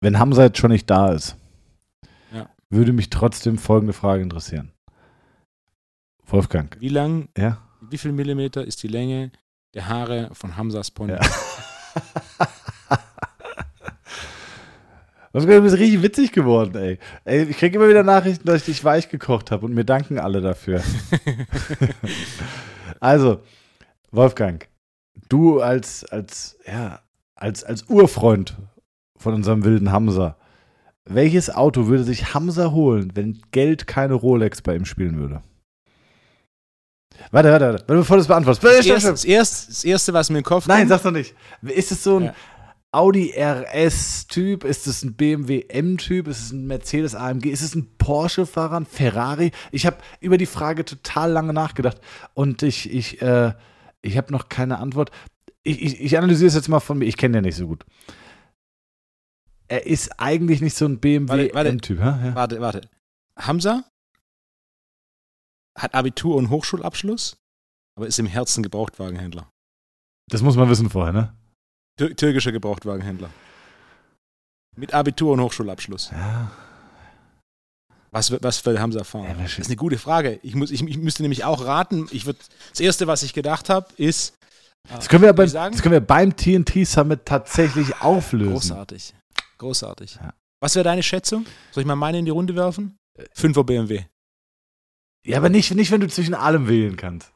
Wenn Hamza jetzt schon nicht da ist, Ja. würde mich trotzdem folgende Frage interessieren. Wolfgang, Wie lang, ja? Wie viel Millimeter ist die Länge der Haare von Hamzas Pony? Ja. Das ist richtig witzig geworden, ey. ey ich kriege immer wieder Nachrichten, dass ich dich weich gekocht habe und mir danken alle dafür. also, Wolfgang, du als, als, ja, als, als Urfreund von unserem wilden Hamza, welches Auto würde sich Hamza holen, wenn Geld keine Rolex bei ihm spielen würde? Warte, warte, warte, bevor du das beantwortest. Das erste, das, erste, das erste, was mir im Kopf Nein, kommt. sag's doch nicht. Ist es so ein, ja. Audi RS-Typ? Ist es ein BMW M-Typ? Ist es ein Mercedes AMG? Ist es ein Porsche-Fahrer, ein Ferrari? Ich habe über die Frage total lange nachgedacht und ich, ich, äh, ich habe noch keine Antwort. Ich, ich, ich analysiere es jetzt mal von mir. Ich kenne den nicht so gut. Er ist eigentlich nicht so ein BMW M-Typ. Ja? Warte, warte. Hamza hat Abitur und Hochschulabschluss, aber ist im Herzen Gebrauchtwagenhändler. Das muss man wissen vorher, ne? türkischer Gebrauchtwagenhändler. Mit Abitur und Hochschulabschluss. Ja. Was, was haben sie erfahren? Ja, das ist eine gute Frage. Ich, muss, ich, ich müsste nämlich auch raten. Ich würd, das Erste, was ich gedacht habe, ist. Das können wir, beim, das können wir beim TNT Summit tatsächlich auflösen. Großartig. Großartig. Ja. Was wäre deine Schätzung? Soll ich mal meine in die Runde werfen? 5er BMW. Ja, aber nicht, nicht, wenn du zwischen allem wählen kannst.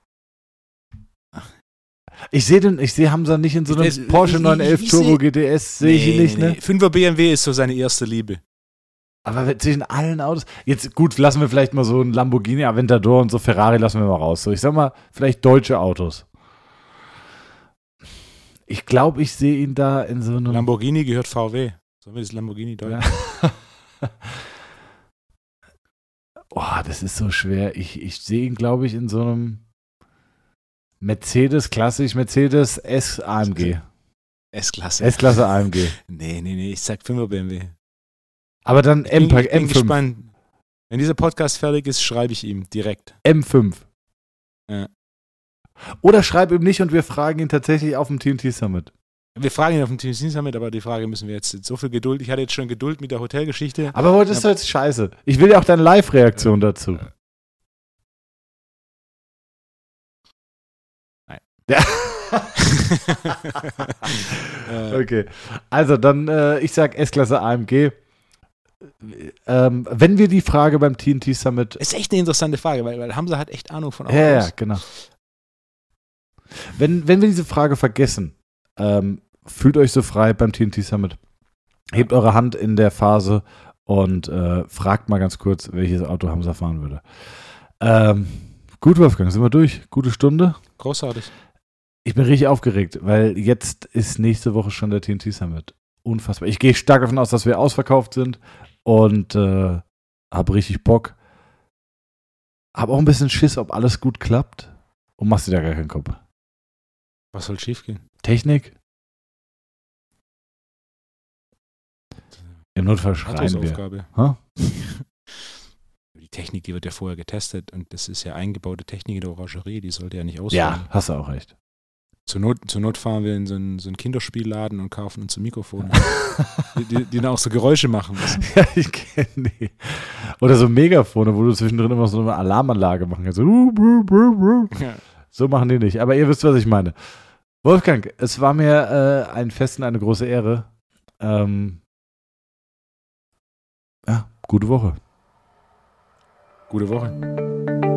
Ich sehe den, ich sehe Hamza nicht in so einem ich, Porsche ich, 911 ich, Turbo GTS, sehe nee, ich ihn nicht, nee, ne? 5er BMW ist so seine erste Liebe. Aber zwischen allen Autos, jetzt gut, lassen wir vielleicht mal so ein Lamborghini Aventador und so Ferrari lassen wir mal raus. So, ich sag mal, vielleicht deutsche Autos. Ich glaube, ich sehe ihn da in so einem. Lamborghini gehört VW. Sollen wir das Lamborghini deutsch? Ja. oh, das ist so schwer. Ich, ich sehe ihn, glaube ich, in so einem Mercedes, klassisch Mercedes S AMG. S-Klasse. S-Klasse AMG. Nee, nee, nee, ich sag 5er BMW. Aber dann M, bin, ich bin M5. gespannt. Wenn dieser Podcast fertig ist, schreibe ich ihm direkt. M5. Ja. Oder schreib ihm nicht und wir fragen ihn tatsächlich auf dem TNT Summit. Wir fragen ihn auf dem TNT Summit, aber die Frage müssen wir jetzt so viel Geduld. Ich hatte jetzt schon Geduld mit der Hotelgeschichte. Aber heute ist jetzt scheiße. Ich will ja auch deine Live-Reaktion dazu. Ja. okay. Also dann, äh, ich sag S-Klasse AMG. Ähm, wenn wir die Frage beim TNT Summit. Ist echt eine interessante Frage, weil, weil Hamza hat echt Ahnung von Autos. Ja, ja, genau. Wenn, wenn wir diese Frage vergessen, ähm, fühlt euch so frei beim TNT Summit. Hebt eure Hand in der Phase und äh, fragt mal ganz kurz, welches Auto Hamza fahren würde. Ähm, gut, Wolfgang, sind wir durch? Gute Stunde. Großartig. Ich bin richtig aufgeregt, weil jetzt ist nächste Woche schon der TNT Summit. Unfassbar. Ich gehe stark davon aus, dass wir ausverkauft sind und äh, habe richtig Bock. Habe auch ein bisschen Schiss, ob alles gut klappt. Und machst dir da gar keinen Kopf. Was soll schiefgehen? Technik? Im Notfall schreien wir. die Technik, die wird ja vorher getestet und das ist ja eingebaute Technik in der Orangerie, die sollte ja nicht ausfallen. Ja, hast du auch recht. Zur Not, zur Not fahren wir in so einen, so einen Kinderspielladen und kaufen uns ein Mikrofon, die, die, die, dann auch so Geräusche machen müssen. Ja, ich kenne die. Oder so Megafone, wo du zwischendrin immer so eine Alarmanlage machen kannst. So, ja. so machen die nicht. Aber ihr wisst, was ich meine. Wolfgang, es war mir äh, ein Fest und eine große Ehre. Ähm, ja, gute Woche. Gute Woche.